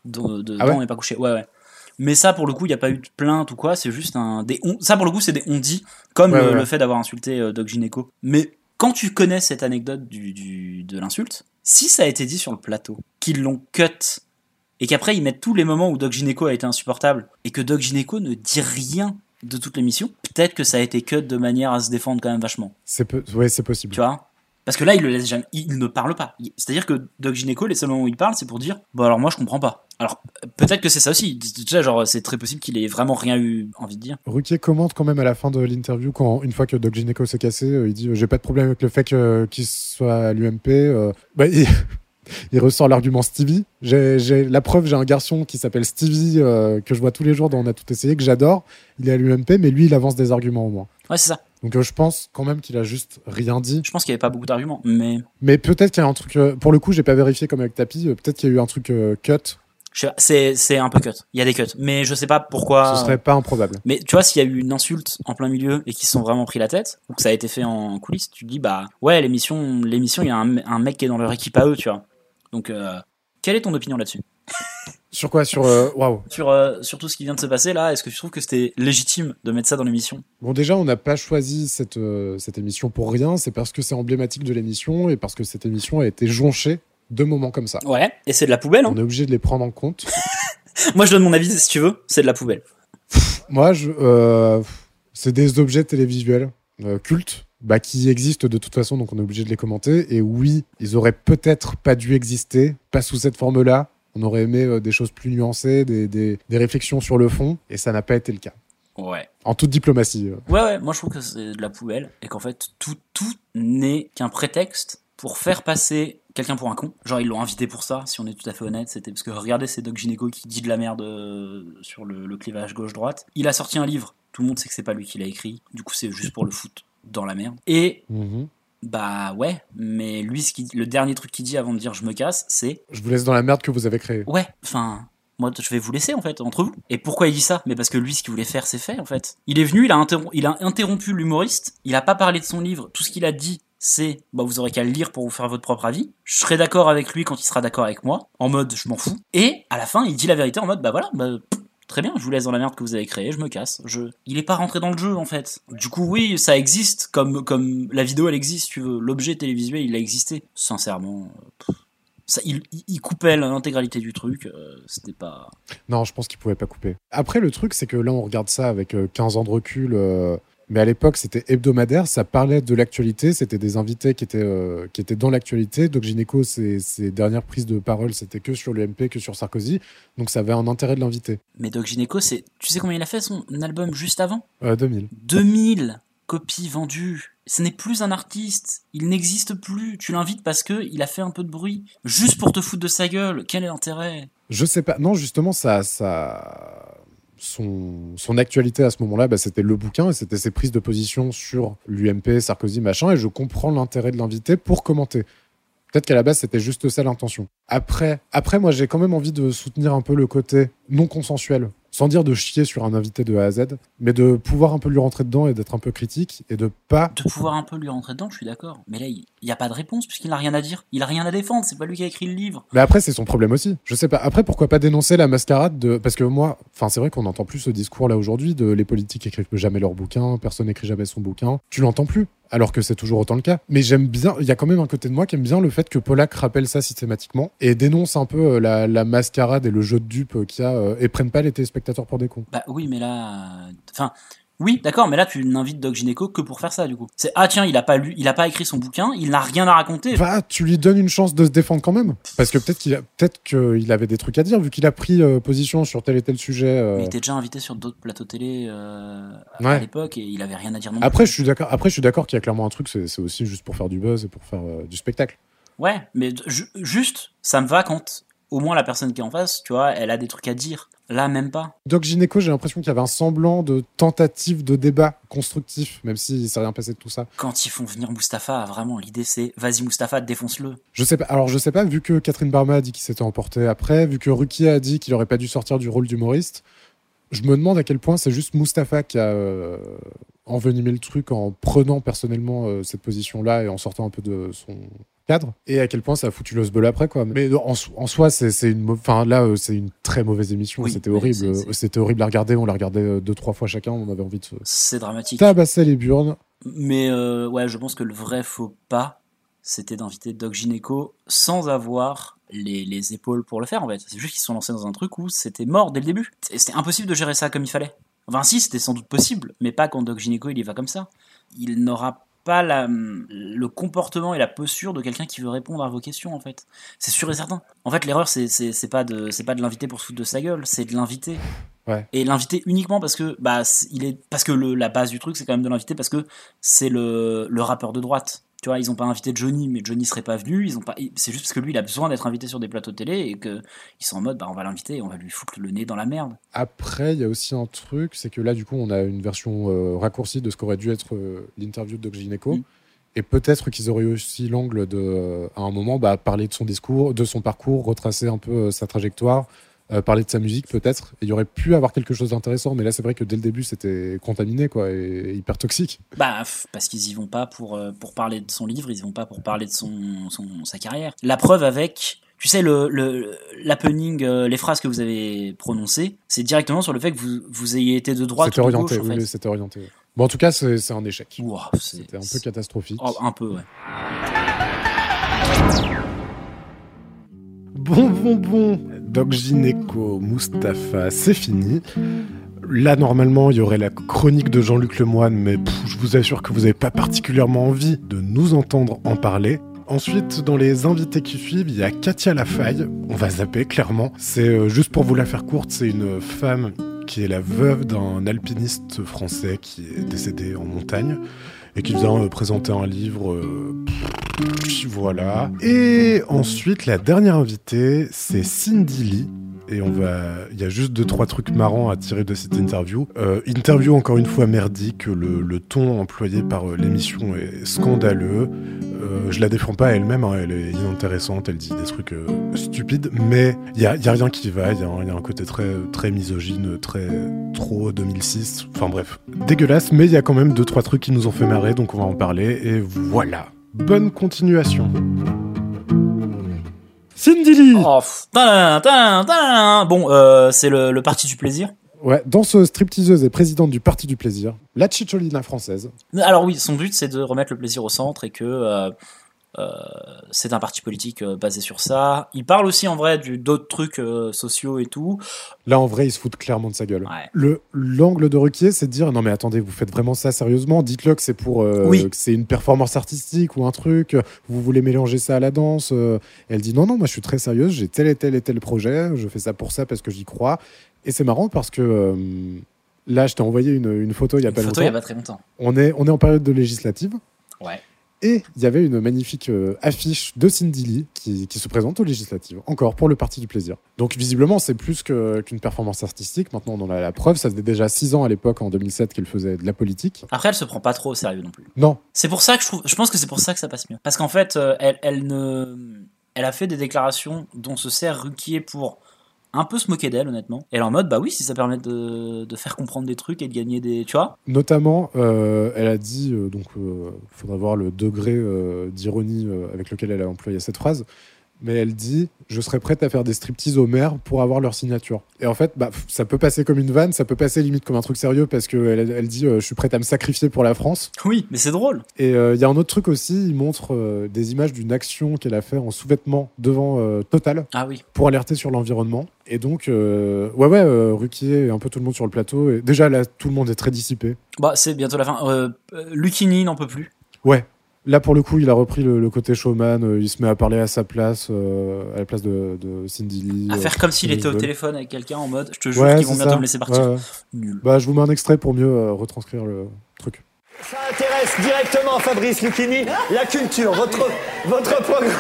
de, Ah ouais on n'est pas couché. Ouais, ouais. Mais ça, pour le coup, il n'y a pas eu de plainte ou quoi. C'est juste un des on- ça pour le coup, c'est des on dit comme Ouais, le, ouais, le ouais. fait d'avoir insulté euh, Doc Gineco. Mais quand tu connais cette anecdote du, du- de l'insulte, si ça a été dit sur le plateau, qu'ils l'ont cut et qu'après ils mettent tous les moments où Doc Gineco a été insupportable et que Doc Gineco ne dit rien de toute l'émission, peut-être que ça a été cut de manière à se défendre quand même vachement. C'est peu... ouais, c'est possible. Tu vois? Parce que là, il le laisse jamais. Il ne parle pas. C'est-à-dire que Doc Gineco, les seuls moments où il parle, c'est pour dire Bon, alors moi, je comprends pas. Alors, peut-être que c'est ça aussi. Sais, genre, c'est très possible qu'il ait vraiment rien eu envie de dire. Ruquier commente quand même à la fin de l'interview, quand une fois que Doc Gineco s'est cassé, euh, il dit euh, J'ai pas de problème avec le fait qu'il soit à l'UMP. euh. Bah, il... il ressort l'argument Stevie. J'ai la preuve, j'ai un garçon qui s'appelle Stevie, euh, que je vois tous les jours dans On a tout essayé, que j'adore. Il est à l'UMP, mais lui, il avance des arguments au moins. Ouais, c'est ça. Donc euh, je pense quand même qu'il a juste rien dit. Je pense qu'il y avait pas beaucoup d'arguments, mais. Mais peut-être qu'il y a un truc. euh, pour le coup, j'ai pas vérifié comme avec Tapi. peut-être qu'il y a eu un truc cut. C'est c'est un peu cut. Il y a des cuts. Mais je sais pas pourquoi. Ce serait pas improbable. Mais tu vois, s'il y a eu une insulte en plein milieu et qu'ils se sont vraiment pris la tête, ou que ça a été fait en coulisses, tu te dis, bah ouais, l'émission, l'émission, il y a un, un mec qui est dans leur équipe à eux, tu vois. Donc, euh, quelle est ton opinion là-dessus? Sur quoi? Sur. euh, sur, euh, sur tout ce qui vient de se passer là, est-ce que tu trouves que c'était légitime de mettre ça dans l'émission? Bon, déjà, on n'a pas choisi cette, euh, cette émission pour rien. C'est parce que c'est emblématique de l'émission et parce que cette émission a été jonchée de moments comme ça. Ouais, et c'est de la poubelle. Hein On est obligé de les prendre en compte. Moi, je donne mon avis si tu veux, c'est de la poubelle. Moi, je, euh, c'est des objets télévisuels euh, cultes bah, qui existent de toute façon, donc on est obligé de les commenter. Et oui, ils auraient peut-être pas dû exister, pas sous cette forme-là. On aurait aimé euh, des choses plus nuancées, des, des, des réflexions sur le fond, et ça n'a pas été le cas. Ouais. En toute diplomatie. Ouais, ouais, moi je trouve que c'est de la poubelle et qu'en fait tout, tout n'est qu'un prétexte pour faire passer quelqu'un pour un con. Genre, ils l'ont invité pour ça, si on est tout à fait honnête. C'était parce que regardez, c'est Doc Gineco qui dit de la merde euh, sur le, le clivage gauche-droite. Il a sorti un livre. Tout le monde sait que c'est pas lui qui l'a écrit. Du coup, c'est juste pour le foot dans la merde. Et bah ouais, mais lui, ce qui- le dernier truc qu'il dit avant de dire je me casse, c'est Je vous laisse dans la merde que vous avez créée. ouais, enfin, moi je vais vous laisser en fait, entre vous. Et pourquoi il dit ça? Mais parce que lui, ce qu'il voulait faire, c'est fait en fait. Il est venu, il a, interrom- il a interrompu l'humoriste, il a pas parlé de son livre, tout ce qu'il a dit, c'est bah vous aurez qu'à le lire pour vous faire votre propre avis. Je serai d'accord avec lui quand il sera d'accord avec moi, en mode je m'en fous. Et à la fin, il dit la vérité en mode bah voilà, bah très bien, je vous laisse dans la merde que vous avez créée, je me casse. Je... Il est pas rentré dans le jeu en fait. Du coup, oui, ça existe comme comme la vidéo elle existe, tu veux. L'objet télévisuel, il a existé. Sincèrement, euh, ça, il, coupait l'intégralité du truc. euh, C'était pas. Non, je pense qu'il pouvait pas couper. Après, le truc, c'est que là, on regarde ça avec euh, 15 ans de recul. euh, mais à l'époque, c'était hebdomadaire, ça parlait de l'actualité, c'était des invités qui étaient, euh, qui étaient dans l'actualité. Doc Gineco, ses, ses dernières prises de parole, c'était que sur l'UMP, que sur Sarkozy. Donc ça avait un intérêt de l'inviter. Mais Doc Gineco, c'est. Tu sais combien il a fait son album juste avant? Euh, 2000. 2000 copies vendues. Ce n'est plus un artiste. Il n'existe plus. Tu l'invites parce que il a fait un peu de bruit. Juste pour te foutre de sa gueule. Quel est l'intérêt? Je sais pas. Non, justement, ça, ça, son, actualité à ce moment-là, bah, c'était le bouquin et c'était ses prises de position sur l'UMP, Sarkozy, machin. Et je comprends l'intérêt de l'inviter pour commenter. Peut-être qu'à la base, c'était juste ça l'intention. Après, après, moi, j'ai quand même envie de soutenir un peu le côté non consensuel. Sans dire de chier sur un invité de A à Z, mais de pouvoir un peu lui rentrer dedans et d'être un peu critique et de pas. De pouvoir un peu lui rentrer dedans, je suis d'accord. Mais là, il n'y a pas de réponse puisqu'il n'a rien à dire. Il a rien à défendre. C'est pas lui qui a écrit le livre. Mais après, c'est son problème aussi. Je sais pas. Après, pourquoi pas dénoncer la mascarade de. Parce que moi, enfin, c'est vrai qu'on n'entend plus ce discours là aujourd'hui de les politiques écrivent jamais leur bouquin, personne n'écrit jamais son bouquin. Tu l'entends plus. Alors que c'est toujours autant le cas. Mais j'aime bien, il y a quand même un côté de moi qui aime bien le fait que Pollack rappelle ça systématiquement et dénonce un peu euh, la, la mascarade et le jeu de dupe euh, qu'il y a euh, et prennent pas les téléspectateurs pour des cons. Bah oui, mais là. Enfin. Oui, d'accord, mais là tu n'invites Doc Gineco que pour faire ça du coup. C'est ah tiens, il a pas lu, il a pas écrit son bouquin, il n'a rien à raconter. Bah, tu lui donnes une chance de se défendre quand même. Parce que peut-être qu'il a, peut-être qu'il avait des trucs à dire vu qu'il a pris euh, position sur tel et tel sujet. euh. Il était déjà invité sur d'autres plateaux télé euh, à Ouais. l'époque et il avait rien à dire non Après, plus. je suis d'accord. Après, je suis d'accord qu'il y a clairement un truc. C'est aussi juste pour faire du buzz et pour faire du spectacle. Ouais, mais ju- juste, ça me va quand au moins la personne qui est en face, tu vois, elle a des trucs à dire. Là, même pas. Doc Gineco, j'ai l'impression qu'il y avait un semblant de tentative de débat constructif, même s'il s'est rien passé de tout ça. Quand ils font venir Mustapha, vraiment, l'idée c'est vas-y Mustapha, défonce-le. Je sais pas. Alors, je sais pas, vu que Catherine Barma a dit qu'il s'était emporté après, vu que Ruquier a dit qu'il aurait pas dû sortir du rôle d'humoriste, je me demande à quel point c'est juste Mustapha qui a euh, envenimé le truc en prenant personnellement euh, cette position-là et en sortant un peu de son cadre et à quel point ça a foutu le sbeul après quoi mais en, en soi c'est une enfin là euh, c'est une très mauvaise émission Oui, c'était horrible c'est- c'était horrible à regarder on l'a regardé euh, deux trois fois chacun on avait envie de C'est dramatique. tabasser les burnes Mais euh, ouais, je pense que le vrai faux pas, c'était d'inviter Doc Gineco sans avoir les, les épaules pour le faire en fait. C'est juste qu'ils se sont lancés dans un truc où c'était mort dès le début. C'était impossible de gérer ça comme il fallait. Enfin si, c'était sans doute possible, mais pas quand Doc Gineco il y va comme ça. Il n'aura pas la, le comportement et la posture de quelqu'un qui veut répondre à vos questions en fait. C'est sûr et certain. En fait, l'erreur c'est pas de c'est pas de l'inviter pour se foutre de sa gueule, c'est de l'inviter ouais et l'inviter uniquement parce que bah il est parce que le, la base du truc c'est quand même de l'inviter parce que c'est le, le rappeur de droite tu vois ils ont pas invité Johnny mais Johnny serait pas venu ils ont pas c'est juste parce que lui il a besoin d'être invité sur des plateaux télé et que ils sont en mode bah on va l'inviter et on va lui foutre le nez dans la merde Après, il y a aussi un truc, c'est que là, du coup, on a une version euh, raccourcie de ce qu'aurait dû être euh, l'interview de Doc Gineco. Mm. Et peut-être qu'ils auraient aussi l'angle de, euh, à un moment, bah, parler de son discours, de son parcours, retracer un peu sa trajectoire, euh, parler de sa musique, peut-être. Il y aurait pu avoir quelque chose d'intéressant. Mais là, c'est vrai que dès le début, c'était contaminé, quoi, et hyper toxique. bah parce qu'ils y vont pas pour euh, pour parler de son livre ils y vont pas pour parler de son, son sa carrière la preuve avec tu sais le le euh, les phrases que vous avez prononcées c'est directement sur le fait que vous vous ayez été de droite C'était ou de orienté, gauche en oui, fait. oui, c'était orienté. Bon, en tout cas, c'est c'est un échec. Ouah, c'est- C'était un peu catastrophique. Oh, un peu ouais Bon, bon, bon. Doc Gineco, Mustapha, c'est fini. Là, normalement, il y aurait la chronique de Jean-Luc Lemoine, mais je vous assure que vous n'avez pas particulièrement envie de nous entendre en parler. Ensuite, dans les invités qui suivent, il y a Katia Lafaille. On va zapper, clairement. C'est euh, juste pour vous la faire courte, c'est une femme qui est la veuve d'un alpiniste français qui est décédé en montagne et qui vient euh, présenter un livre. euh, voilà. Et ensuite, la dernière invitée, c'est Cindy Lee. Et on va, il y a juste deux trois trucs marrants à tirer de cette interview. Euh, interview encore une fois merdique. Le, le ton employé par euh, l'émission est scandaleux. Euh, je la défends pas elle-même. hein, elle est inintéressante. Elle dit des trucs stupides. Mais il y a, rien qui va. Il y, y a un côté très très misogyne, très trop 2006. Enfin bref, dégueulasse. Mais il y a quand même deux trois trucs qui nous ont fait marrer. Donc on va en parler. Et voilà. Bonne continuation. Cindy Lee Oh. Bon, euh, c'est le, le parti du plaisir. Ouais, danseuse, stripteaseuse et présidente du Parti du Plaisir, la Chicholina française. Alors oui, son but c'est de remettre le plaisir au centre et que euh, c'est un parti politique euh, basé sur ça. Il parle aussi en vrai du- d'autres trucs euh, sociaux et tout. Là, en vrai, il se fout clairement de sa gueule. Le L'angle de Ruquier, c'est de dire non mais attendez, vous faites vraiment ça sérieusement? Dites-le que c'est pour, euh, Oui. que c'est une performance artistique ou un truc. Vous voulez mélanger ça à la danse? Euh. Elle dit non non, moi je suis très sérieuse. J'ai tel et tel et tel projet. Je fais ça pour ça parce que j'y crois. Et c'est marrant parce que euh, là, je t'ai envoyé une, une photo il y a Une pas photo longtemps. il y a pas très longtemps. On est on est en période de législative. Ouais. Et il y avait une magnifique euh, affiche de Cindy Lee qui, qui se présente aux législatives, encore pour le Parti du Plaisir. Donc visiblement, c'est plus qu'une performance artistique. Maintenant, on en a la preuve. Ça faisait déjà six ans à l'époque, en 2007, qu'elle faisait de la politique. Après, elle se prend pas trop au sérieux non plus. Non, C'est pour ça que je trouve. Je pense que c'est pour ça que ça passe mieux. Parce qu'en fait, euh, elle, elle ne, elle a fait des déclarations dont se sert Ruquier pour un peu se moquer d'elle, honnêtement. Elle est en mode, bah oui, si ça permet de, de faire comprendre des trucs et de gagner des, tu vois. notamment, euh, elle a dit, euh, donc il faudra voir le degré euh, d'ironie euh, avec lequel elle a employé cette phrase, mais elle dit Je serais prête à faire des striptease aux maires pour avoir leur signature. Et en fait, bah, ça peut passer comme une vanne, ça peut passer limite comme un truc sérieux parce qu'elle elle dit euh, Je suis prête à me sacrifier pour la France. Oui, mais c'est drôle. Et euh, il y a un autre truc aussi, il montre euh, des images d'une action qu'elle a fait en sous-vêtements devant Total Ah oui. pour alerter sur l'environnement. Et donc, ouais, ouais, Ruquier et un peu tout le monde sur le plateau. Et déjà, là, tout le monde est très dissipé. Bah, c'est bientôt la fin. Lucchini n'en peut plus. Ouais. Là, pour le coup, il a repris le, le côté showman. euh, il se met à parler à sa place, euh, à la place de, de Cindy Lee. À euh, faire comme s'il était au téléphone avec quelqu'un en mode, je te jure Ouais, qu'ils vont bientôt me laisser partir. Ouais, ouais. Nul. Bah, je vous mets un extrait pour mieux euh, retranscrire le truc. Ça intéresse directement Fabrice Lucchini, la culture, votre, votre programme.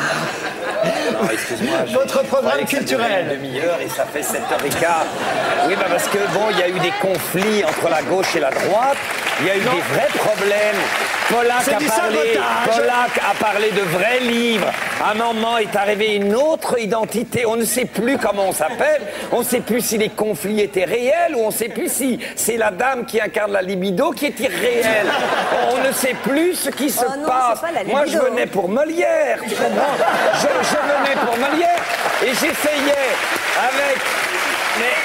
Alors, excuse-moi. je- Votre programme culturel. Une demi-heure et ça fait 7h15. Oui, bah parce que bon, il y a eu des conflits entre la gauche et la droite. Il y a eu des vrais problèmes. Polak C'est a parlé, a parlé de vrais livres. À un moment est arrivée une autre identité. On ne sait plus comment on s'appelle. On ne sait plus si les conflits étaient réels ou on ne sait plus si c'est la dame qui incarne la libido qui est irréelle. On ne sait plus ce qui se Oh non, passe. c'est pas la Moi, je venais pour Molière. Tu comprends je, je venais pour Molière et j'essayais avec. Mais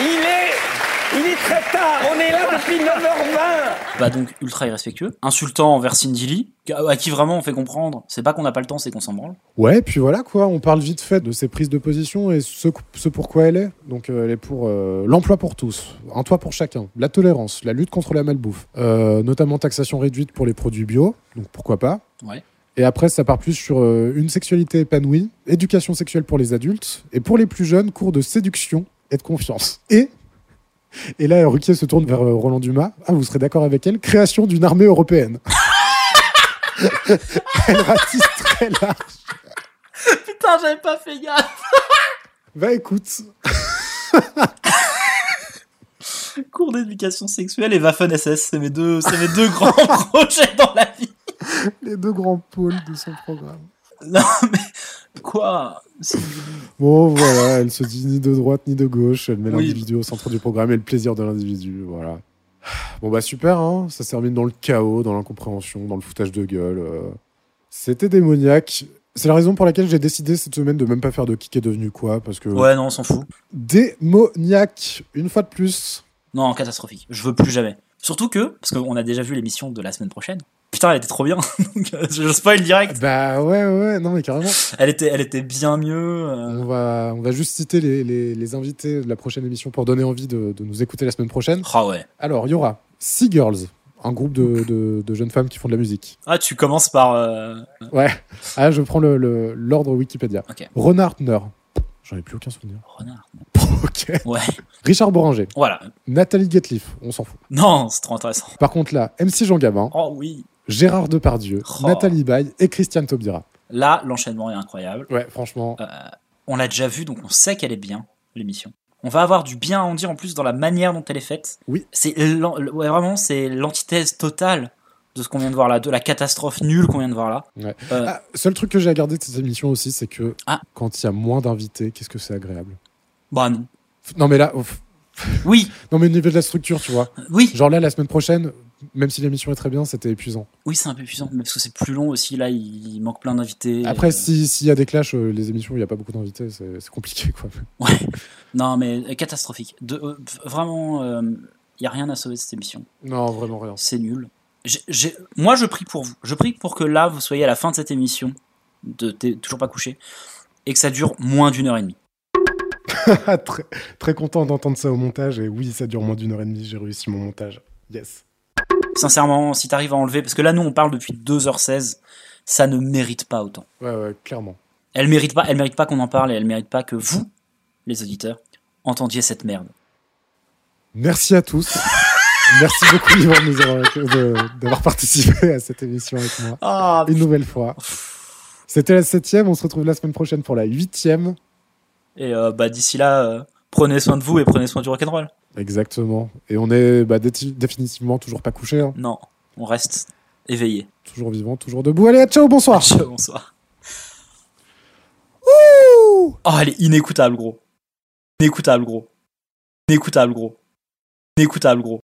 il est, il est très tard. On est là depuis 9h20. Bah donc ultra irrespectueux, insultant envers Cindy Lee, à qui vraiment on fait comprendre, c'est pas qu'on n'a pas le temps, c'est qu'on s'en branle. Ouais, puis voilà quoi, on parle vite fait de ses prises de position et ce, ce pourquoi elle est. Donc euh, elle est pour euh, l'emploi pour tous, un toit pour chacun, la tolérance, la lutte contre la malbouffe, euh, notamment taxation réduite pour les produits bio, donc pourquoi pas. Ouais. Et après, ça part plus sur euh, une sexualité épanouie, éducation sexuelle pour les adultes, et pour les plus jeunes, cours de séduction et de confiance. Et, et là, Ruquier se tourne vers euh, Roland Dumas. Ah, vous serez d'accord avec elle? Création d'une armée européenne. elle ratisse très large. Putain, j'avais pas fait gaffe. Bah écoute, Cours d'éducation sexuelle et Waffen SS, c'est mes deux, c'est mes deux grands projets dans la vie. les deux grands pôles de son programme. Non mais quoi? Bon, voilà, elle se dit ni de droite ni de gauche. Elle met Oui. l'individu au centre du programme et le plaisir de l'individu. Voilà. Bon, bah super, hein. ça se termine dans le chaos, dans l'incompréhension, dans le foutage de gueule. euh. C'était démoniaque. C'est la raison pour laquelle j'ai décidé cette semaine de même pas faire de qui est devenu quoi, parce que. Ouais, non, on s'en fout. Démoniaque, une fois de plus. Non, catastrophique. Je veux plus jamais. Surtout que, parce qu'on a déjà vu l'émission de la semaine prochaine. Putain, elle était trop bien. Donc, euh, je spoil direct. Bah ouais, ouais, non, mais carrément. Elle était, elle était bien mieux. euh. On va, on va juste citer les, les- les invités de la prochaine émission pour donner envie de, de nous écouter la semaine prochaine. Ah ouais. Alors, il y aura Sea Girls, un groupe de, de- de jeunes femmes qui font de la musique. Ah, tu commences par. euh, Ouais. Ah, je prends le- le- l'ordre Wikipédia. Ok. Renard Neur. J'en ai plus aucun souvenir. Renard. ok. Ouais. Richard Boranger. Voilà. Nathalie Getliff, on s'en fout. Non, c'est trop intéressant. Par contre là, MC Jean Gabin, Oh oui. Gérard Depardieu, Oh. Nathalie Baye et Christiane Taubira. Là, l'enchaînement est incroyable. Ouais, franchement. Euh, on l'a déjà vu, donc on sait qu'elle est bien, l'émission. On va avoir du bien à en dire en plus dans la manière dont elle est faite. Oui. C'est ouais, vraiment, c'est l'antithèse totale de ce qu'on vient de voir là, de la catastrophe nulle qu'on vient de voir là. Ouais. Euh, Ah, seul truc que j'ai à garder de cette émission aussi, c'est que Ah. quand il y a moins d'invités, qu'est-ce que c'est agréable? Bah non. Non mais là, ouf. Oui. non mais au niveau de la structure, tu vois. Oui. Genre là, la semaine prochaine, même si l'émission est très bien, c'était épuisant. Oui, c'est un peu puissant, mais parce que c'est plus long aussi. Là, il manque plein d'invités. Après, Euh, si- s'il y a des clashs, euh, les émissions, il n'y a pas beaucoup d'invités, c'est compliqué quoi. Non, mais euh, catastrophique. De, euh, vraiment, il n'y a rien à sauver de cette émission. Non, vraiment rien. C'est nul. Moi, je prie pour vous. Je prie pour que là, vous soyez à la fin de cette émission, de T'es toujours pas couché, et que ça dure moins d'une heure et demie. très, très content d'entendre ça au montage et oui, ça dure moins d'une heure et demie, j'ai réussi mon montage. Yes. Sincèrement, si t'arrives à enlever, parce que là, nous, on parle depuis 2h16, ça ne mérite pas autant. Ouais, ouais, clairement. Elle mérite pas, elle mérite pas qu'on en parle et elle mérite pas que vous, les auditeurs, entendiez cette merde. Merci à tous. Merci beaucoup Yvan d'avoir participé à cette émission avec moi. Ah, Une nouvelle fois. C'était la septième, on se retrouve la semaine prochaine pour la huitième. Et euh, bah, d'ici là, euh, prenez soin de vous et prenez soin du rock'n'roll. Exactement. Et on est bah, dé- définitivement toujours pas couché. hein. Non, on reste éveillé. Toujours vivant, toujours debout. Allez, ciao, bonsoir. Ciao, bonsoir. Oh, elle est inécoutable, gros. Inécoutable, gros. Inécoutable, gros. Inécoutable, gros.